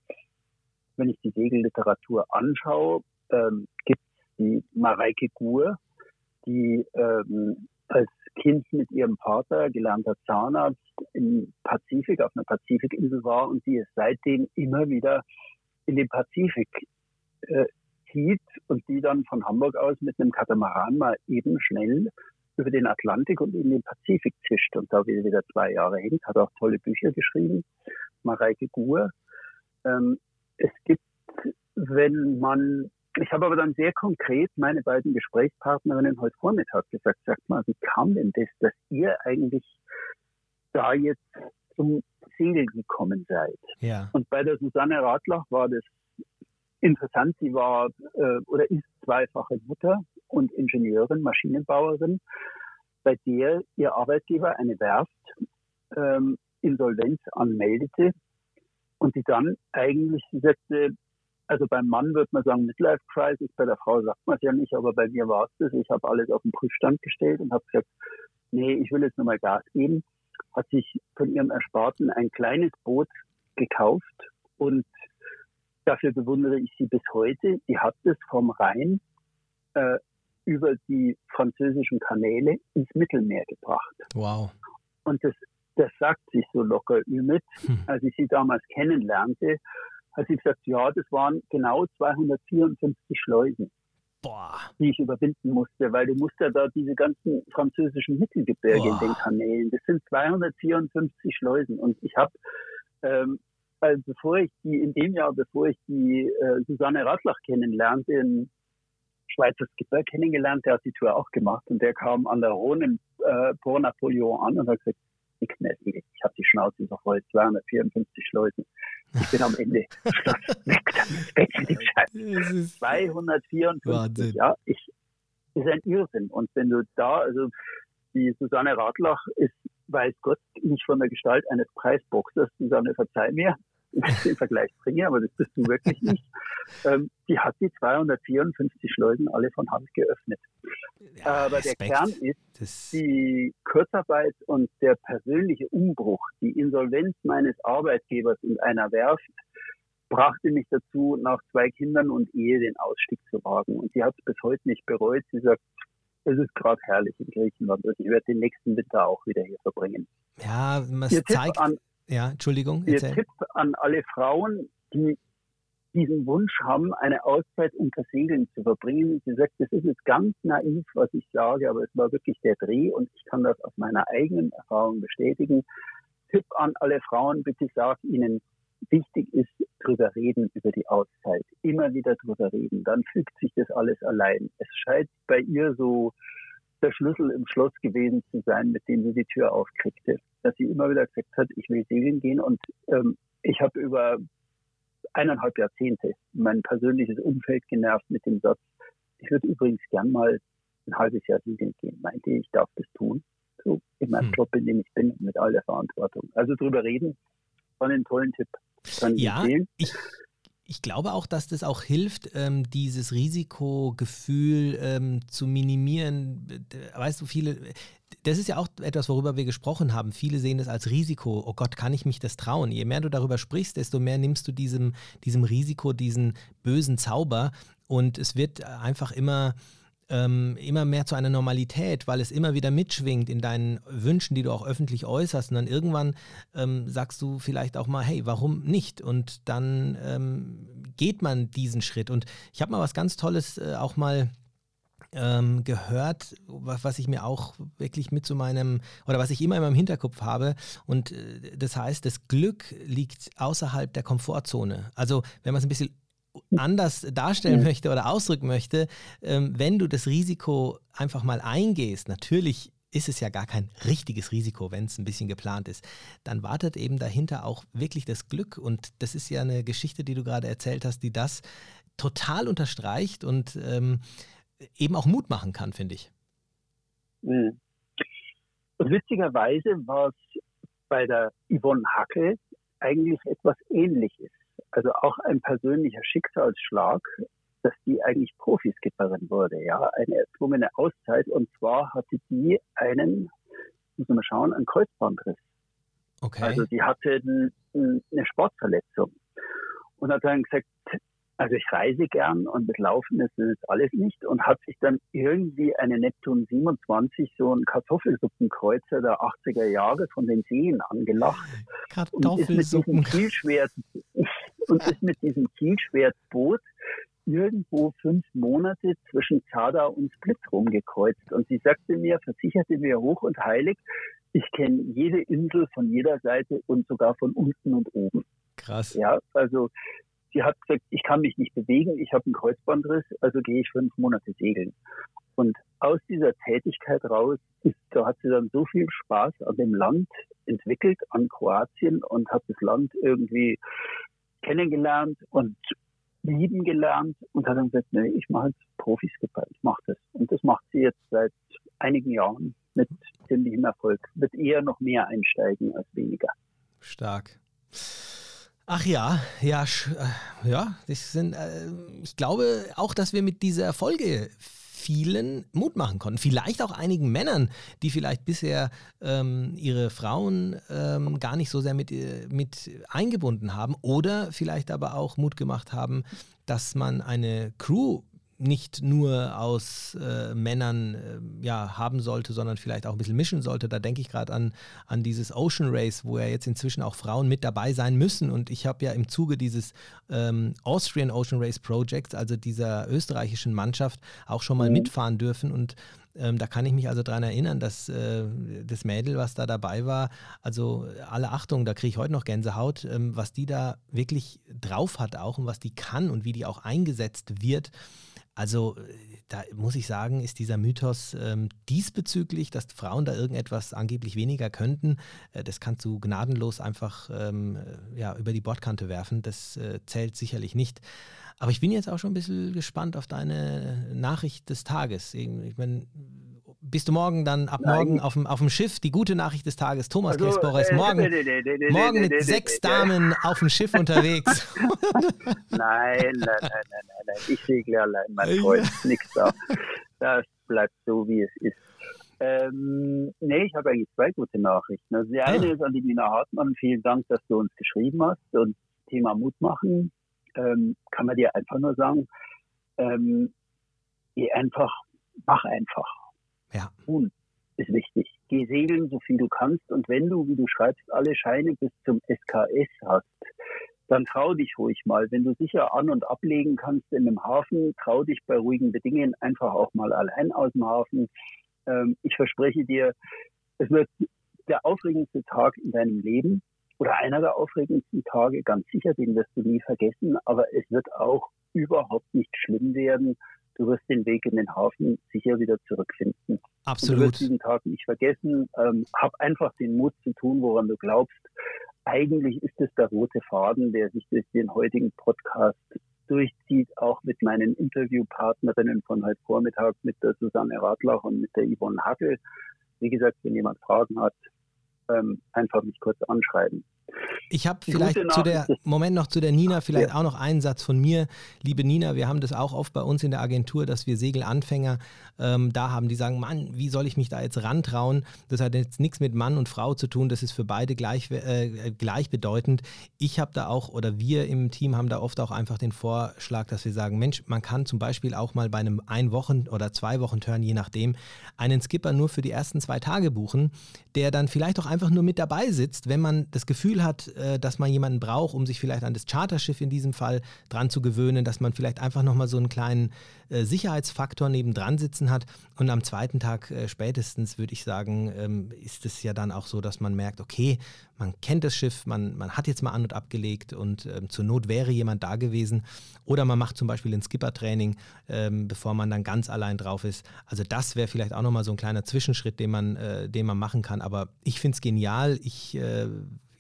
A: wenn ich die Segelliteratur anschaue, ähm, gibt es die Mareike Gur, die ähm, als Kind mit ihrem Vater, gelernter Zahnarzt, im Pazifik, auf einer Pazifikinsel war und die es seitdem immer wieder in den Pazifik äh, zieht und die dann von Hamburg aus mit einem Katamaran mal eben schnell über den Atlantik und in den Pazifik zischt und da wieder zwei Jahre hängt, hat auch tolle Bücher geschrieben, Mareike Gur. Ähm, es gibt, wenn man, ich habe aber dann sehr konkret meine beiden Gesprächspartnerinnen heute Vormittag gesagt, sagt mal, wie kam denn das, dass ihr eigentlich da jetzt zum Single gekommen seid.
B: Ja.
A: Und bei der Susanne Radlach war das interessant. Sie war äh, oder ist zweifache Mutter und Ingenieurin, Maschinenbauerin, bei der ihr Arbeitgeber eine Werft ähm, Insolvenz anmeldete und die dann eigentlich sagte, also beim Mann würde man sagen Midlife Crisis, bei der Frau sagt man es ja nicht, aber bei mir war es das. Ich habe alles auf den Prüfstand gestellt und habe gesagt, nee, ich will jetzt nochmal Gas geben hat sich von ihrem Ersparten ein kleines Boot gekauft und dafür bewundere ich sie bis heute. Sie hat es vom Rhein äh, über die französischen Kanäle ins Mittelmeer gebracht.
B: Wow.
A: Und das, das sagt sich so locker Ümit. Hm. Als ich sie damals kennenlernte, hat sie gesagt, ja, das waren genau 254 Schleusen. Boah. die ich überwinden musste, weil du musst ja da diese ganzen französischen Mittelgebirge Boah. in den Kanälen, das sind 254 Schleusen und ich habe ähm, also bevor ich die, in dem Jahr, bevor ich die äh, Susanne Radlach kennenlernte, in Schweizer Skipper kennengelernt, der hat die Tour auch gemacht und der kam an der Rhone äh, Port Napoleon an und hat gesagt, nichts mehr, ich habe die Schnauze so voll, 254 Schleusen. Ich bin am Ende. Schluss, weg damit, weg mit dem Scheiß. 254, Wahnsinn. ja, ich, ist ein Irrsinn. Und wenn du da, also die Susanne Radlach ist, weiß Gott, nicht von der Gestalt eines Preisboxers. Susanne, verzeih mir, den Vergleich bringe, aber das bist du wirklich nicht. Ähm, die hat die 254 Schleusen alle von Hand geöffnet. Ja, aber Respekt. der Kern ist das die Kurzarbeit und der persönliche Umbruch, die Insolvenz meines Arbeitgebers in einer Werft, brachte mich dazu, nach zwei Kindern und Ehe den Ausstieg zu wagen. Und sie hat es bis heute nicht bereut. Sie sagt, es ist gerade herrlich in Griechenland. Also ich werde den nächsten Winter auch wieder hier verbringen.
B: Ja, man zeigt. An, ja, Entschuldigung.
A: Ihr Tipp an alle Frauen, die diesen Wunsch haben, eine Auszeit unter Segeln zu verbringen. Sie sagt, das ist jetzt ganz naiv, was ich sage, aber es war wirklich der Dreh und ich kann das aus meiner eigenen Erfahrung bestätigen. Tipp an alle Frauen, bitte sag ihnen, wichtig ist, drüber reden über die Auszeit. Immer wieder drüber reden. Dann fügt sich das alles allein. Es scheint bei ihr so der Schlüssel im Schloss gewesen zu sein, mit dem sie die Tür aufkriegte. Dass sie immer wieder gesagt hat, ich will segeln gehen. Und ähm, ich habe über eineinhalb Jahrzehnte mein persönliches Umfeld genervt mit dem Satz, ich würde übrigens gern mal ein halbes Jahr segeln gehen. Meinte ich, darf das tun. So in meinem hm. Job, in dem ich bin, mit all der Verantwortung. Also drüber reden, war ein tollen Tipp.
B: Kann ja, ich, ich glaube auch, dass das auch hilft, ähm, dieses Risikogefühl ähm, zu minimieren. Weißt du, viele, das ist ja auch etwas, worüber wir gesprochen haben. Viele sehen das als Risiko. Oh Gott, kann ich mich das trauen? Je mehr du darüber sprichst, desto mehr nimmst du diesem, diesem Risiko, diesen bösen Zauber. Und es wird einfach immer ähm, immer mehr zu einer Normalität, weil es immer wieder mitschwingt in deinen Wünschen, die du auch öffentlich äußerst. Und dann irgendwann ähm, sagst du vielleicht auch mal, hey, warum nicht? Und dann ähm, geht man diesen Schritt. Und ich habe mal was ganz Tolles äh, auch mal ähm, gehört, was ich mir auch wirklich mit zu meinem, oder was ich immer in meinem Hinterkopf habe. Und äh, das heißt, das Glück liegt außerhalb der Komfortzone. Also wenn man es ein bisschen anders darstellen möchte oder ausdrücken möchte, ähm, wenn du das Risiko einfach mal eingehst, natürlich ist es ja gar kein richtiges Risiko, wenn es ein bisschen geplant ist, dann wartet eben dahinter auch wirklich das Glück. Und das ist ja eine Geschichte, die du gerade erzählt hast, die das total unterstreicht und ähm, eben auch Mut machen kann, finde ich.
A: Mhm. Witzigerweise war es bei der Yvonne Hackel eigentlich etwas Ähnliches also auch ein persönlicher Schicksalsschlag, dass die eigentlich Profiskipperin wurde, ja, eine erzwungene Auszeit. Und zwar hatte die einen, muss man mal schauen, einen Kreuzbandriss. Okay. Also die hatte eine Sportverletzung und hat dann gesagt, also ich reise gern und mit Laufen ist das alles nicht und hat sich dann irgendwie eine Neptun 27, so ein Kartoffelsuppenkreuzer der 80er Jahre von den Seen angelacht.
B: Kartoffelsuppen.
A: Und ist mit diesem Kielschwert, und ist mit diesem Kielschwertboot irgendwo fünf Monate zwischen Zada und Split rumgekreuzt. Und sie sagte mir, versicherte mir hoch und heilig, ich kenne jede Insel von jeder Seite und sogar von unten und oben.
B: Krass.
A: Ja, also sie hat gesagt, ich kann mich nicht bewegen, ich habe einen Kreuzbandriss, also gehe ich fünf Monate segeln. Und aus dieser Tätigkeit raus ist, da hat sie dann so viel Spaß an dem Land entwickelt, an Kroatien und hat das Land irgendwie kennengelernt und lieben gelernt und hat dann gesagt, nee, ich mache jetzt Profiskipper, ich mache das. Und das macht sie jetzt seit einigen Jahren mit ziemlichem Erfolg. Wird eher noch mehr einsteigen als weniger.
B: Stark. Ach ja, ja, äh, ja, das sind, äh, ich glaube auch, dass wir mit dieser Folge vielen Mut machen konnten. Vielleicht auch einigen Männern, die vielleicht bisher ähm, ihre Frauen ähm, gar nicht so sehr mit, äh, mit eingebunden haben oder vielleicht aber auch Mut gemacht haben, dass man eine Crew nicht nur aus äh, Männern äh, ja, haben sollte, sondern vielleicht auch ein bisschen mischen sollte. Da denke ich gerade an, an dieses Ocean Race, wo ja jetzt inzwischen auch Frauen mit dabei sein müssen. Und ich habe ja im Zuge dieses ähm, Austrian Ocean Race Projects, also dieser österreichischen Mannschaft, auch schon mal mhm. mitfahren dürfen. Und ähm, da kann ich mich also daran erinnern, dass äh, das Mädel, was da dabei war, also alle Achtung, da kriege ich heute noch Gänsehaut, ähm, was die da wirklich drauf hat auch und was die kann und wie die auch eingesetzt wird. Also da muss ich sagen, ist dieser Mythos ähm, diesbezüglich, dass Frauen da irgendetwas angeblich weniger könnten, äh, das kannst du gnadenlos einfach ähm, äh, ja, über die Bordkante werfen. Das äh, zählt sicherlich nicht. Aber ich bin jetzt auch schon ein bisschen gespannt auf deine Nachricht des Tages. Ich meine, bist du morgen dann ab Nein. morgen auf dem, auf dem Schiff? Die gute Nachricht des Tages. Thomas also, Käsbohrer ist morgen, morgen mit sechs Damen auf dem Schiff unterwegs.
A: nein, nein, nein, nein, nein, nein. Ich segle allein, mein Freund. Nichts da. Das bleibt so, wie es ist. Ähm, nee, ich habe eigentlich zwei gute Nachrichten. Also die eine ah. ist an die Nina Hartmann. Vielen Dank, dass du uns geschrieben hast. Und Thema Mut machen ähm, kann man dir einfach nur sagen, ähm, geh einfach, mach einfach.
B: Ja.
A: Tun ist wichtig. Geh segeln, so viel du kannst. Und wenn du, wie du schreibst, alle Scheine bis zum SKS hast, dann trau dich ruhig mal. Wenn du sicher an- und ablegen kannst in einem Hafen, trau dich bei ruhigen Bedingungen einfach auch mal allein aus dem Hafen. Ähm, ich verspreche dir, es wird der aufregendste Tag in deinem Leben oder einer der aufregendsten Tage, ganz sicher, den wirst du nie vergessen, aber es wird auch überhaupt nicht schlimm werden. Du wirst den Weg in den Hafen sicher wieder zurückfinden.
B: Absolut.
A: Und du wirst diesen Tag nicht vergessen. Ähm, hab einfach den Mut zu tun, woran du glaubst. Eigentlich ist es der rote Faden, der sich durch den heutigen Podcast durchzieht, auch mit meinen Interviewpartnerinnen von heute Vormittag, mit der Susanne Radlach und mit der Yvonne Hackel. Wie gesagt, wenn jemand Fragen hat, ähm, einfach mich kurz anschreiben.
B: Ich habe vielleicht zu der, Moment noch zu der Nina, vielleicht ja. auch noch einen Satz von mir. Liebe Nina, wir haben das auch oft bei uns in der Agentur, dass wir Segelanfänger ähm, da haben, die sagen, Mann, wie soll ich mich da jetzt rantrauen? Das hat jetzt nichts mit Mann und Frau zu tun, das ist für beide gleich, äh, gleichbedeutend. Ich habe da auch, oder wir im Team haben da oft auch einfach den Vorschlag, dass wir sagen, Mensch, man kann zum Beispiel auch mal bei einem ein Wochen- oder zwei Wochen-Turn, je nachdem, einen Skipper nur für die ersten zwei Tage buchen, der dann vielleicht auch einfach nur mit dabei sitzt, wenn man das Gefühl hat, äh, dass man jemanden braucht, um sich vielleicht an das Charterschiff in diesem Fall dran zu gewöhnen, dass man vielleicht einfach nochmal so einen kleinen äh, Sicherheitsfaktor nebendran sitzen hat. Und am zweiten Tag äh, spätestens würde ich sagen, ähm, ist es ja dann auch so, dass man merkt, okay, man kennt das Schiff, man, man hat jetzt mal an und abgelegt und ähm, zur Not wäre jemand da gewesen. Oder man macht zum Beispiel ein Skipper-Training, ähm, bevor man dann ganz allein drauf ist. Also das wäre vielleicht auch nochmal so ein kleiner Zwischenschritt, den man, äh, den man machen kann. Aber ich finde es genial. Ich äh,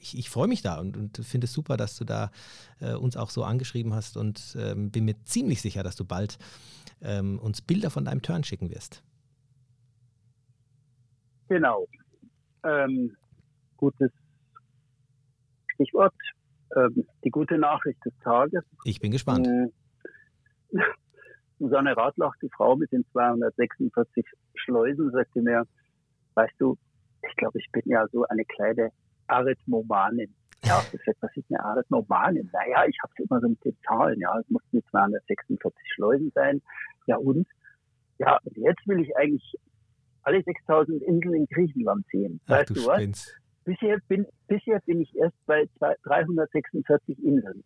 B: ich, ich freue mich da und, und finde es super, dass du da äh, uns auch so angeschrieben hast und ähm, bin mir ziemlich sicher, dass du bald ähm, uns Bilder von deinem Turn schicken wirst.
A: Genau. Ähm, gutes Stichwort. Ähm, die gute Nachricht des Tages.
B: Ich bin gespannt. Ähm,
A: Susanne Radlach, die Frau mit den 246 Schleusen, sagte mir, weißt du, ich glaube, ich bin ja so eine kleine Arithmomanin. Ja, das wird was ist eine Arithmomanin? Naja, ich habe es immer so mit den Zahlen. Ja, es mussten jetzt 246 Schleusen sein. Ja, und? Ja, und jetzt will ich eigentlich alle 6000 Inseln in Griechenland sehen.
B: Ach, weißt du, du was?
A: Bisher bin, bisher bin ich erst bei 346 Inseln.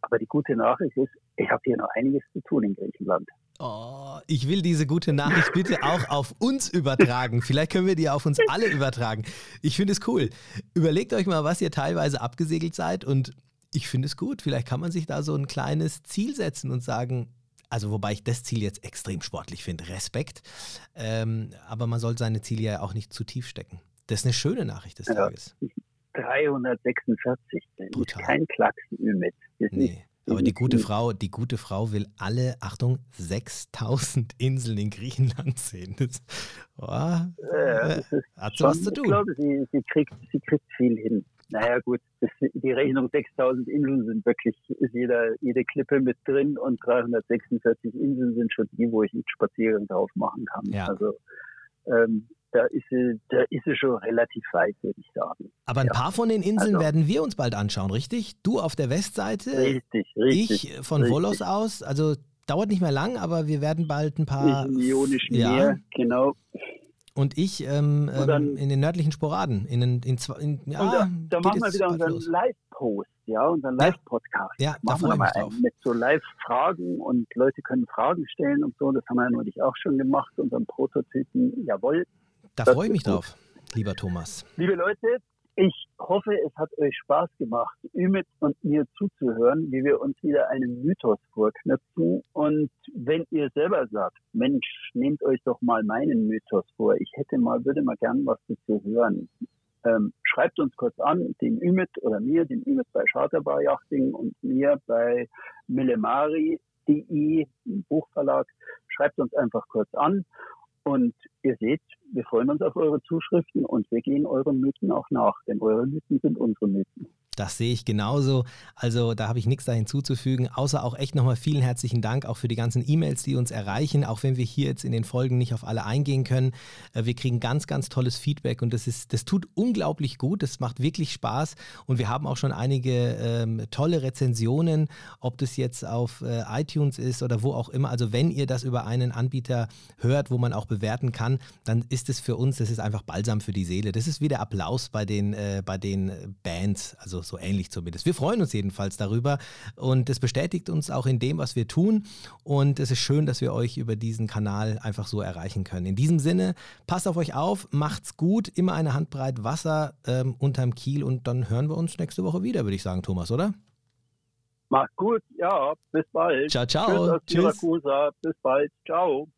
A: Aber die gute Nachricht ist, ich habe hier noch einiges zu tun in Griechenland.
B: Oh, ich will diese gute Nachricht bitte auch auf uns übertragen. Vielleicht können wir die auf uns alle übertragen. Ich finde es cool. Überlegt euch mal, was ihr teilweise abgesegelt seid und ich finde es gut. Vielleicht kann man sich da so ein kleines Ziel setzen und sagen, also wobei ich das Ziel jetzt extrem sportlich finde, Respekt. Ähm, aber man soll seine Ziele ja auch nicht zu tief stecken. Das ist eine schöne Nachricht des ja, Tages.
A: 346, das Brutal. ist kein Klacks mit.
B: Nee. Aber die gute Frau, die gute Frau will alle, Achtung, 6000 Inseln in Griechenland sehen. Das, oh, ja, das hat so was zu tun.
A: Ich glaube, sie, sie, kriegt, sie kriegt viel hin. Naja gut, das, die Rechnung 6000 Inseln sind wirklich, ist jeder, jede Klippe mit drin und 346 Inseln sind schon die, wo ich einen Spaziergang drauf machen kann.
B: Ja.
A: Also ähm, da ist sie, da ist sie schon relativ weit, würde ich sagen.
B: Aber ein ja. paar von den Inseln also, werden wir uns bald anschauen, richtig? Du auf der Westseite,
A: richtig, richtig,
B: ich von richtig. Volos aus. Also dauert nicht mehr lang, aber wir werden bald ein paar.
A: Millionischen ja, mehr, genau.
B: Und ich ähm, dann, ähm, in den nördlichen Sporaden. In, in, in, in
A: ja, und da, da machen wir wieder unseren Live-Post, ja, unseren Live-Podcast.
B: Ja, da freue ich mich drauf.
A: Mit so Live-Fragen und Leute können Fragen stellen und so. Das haben wir ja neulich auch schon gemacht, unseren Prototypen. Jawohl.
B: Da freue ich mich gut. drauf, lieber Thomas.
A: Liebe Leute, ich hoffe, es hat euch Spaß gemacht, Ümit und mir zuzuhören, wie wir uns wieder einen Mythos vorknüpfen. Und wenn ihr selber sagt, Mensch, nehmt euch doch mal meinen Mythos vor. Ich hätte mal, würde mal gern was dazu hören. Ähm, schreibt uns kurz an, den Ümit oder mir, den Ümit bei Charterbar Yachting und mir bei millemari.de, Buchverlag. Schreibt uns einfach kurz an und ihr seht, wir freuen uns auf eure Zuschriften und wir gehen euren Mythen auch nach, denn eure Mythen sind unsere Mythen.
B: Das sehe ich genauso. Also da habe ich nichts da hinzuzufügen, außer auch echt nochmal vielen herzlichen Dank auch für die ganzen E-Mails, die uns erreichen, auch wenn wir hier jetzt in den Folgen nicht auf alle eingehen können. Äh, wir kriegen ganz, ganz tolles Feedback und das ist, das tut unglaublich gut. Das macht wirklich Spaß und wir haben auch schon einige ähm, tolle Rezensionen, ob das jetzt auf äh, iTunes ist oder wo auch immer. Also wenn ihr das über einen Anbieter hört, wo man auch bewerten kann, dann ist es für uns, das ist einfach Balsam für die Seele. Das ist wie der Applaus bei den, äh, bei den Bands. Also so ähnlich zumindest. Wir freuen uns jedenfalls darüber und es bestätigt uns auch in dem, was wir tun. Und es ist schön, dass wir euch über diesen Kanal einfach so erreichen können. In diesem Sinne, passt auf euch auf, macht's gut, immer eine Handbreit Wasser ähm, unterm Kiel und dann hören wir uns nächste Woche wieder, würde ich sagen, Thomas, oder?
A: Macht gut, ja, bis bald.
B: Ciao, ciao.
A: Tschüss. Bis bald, ciao.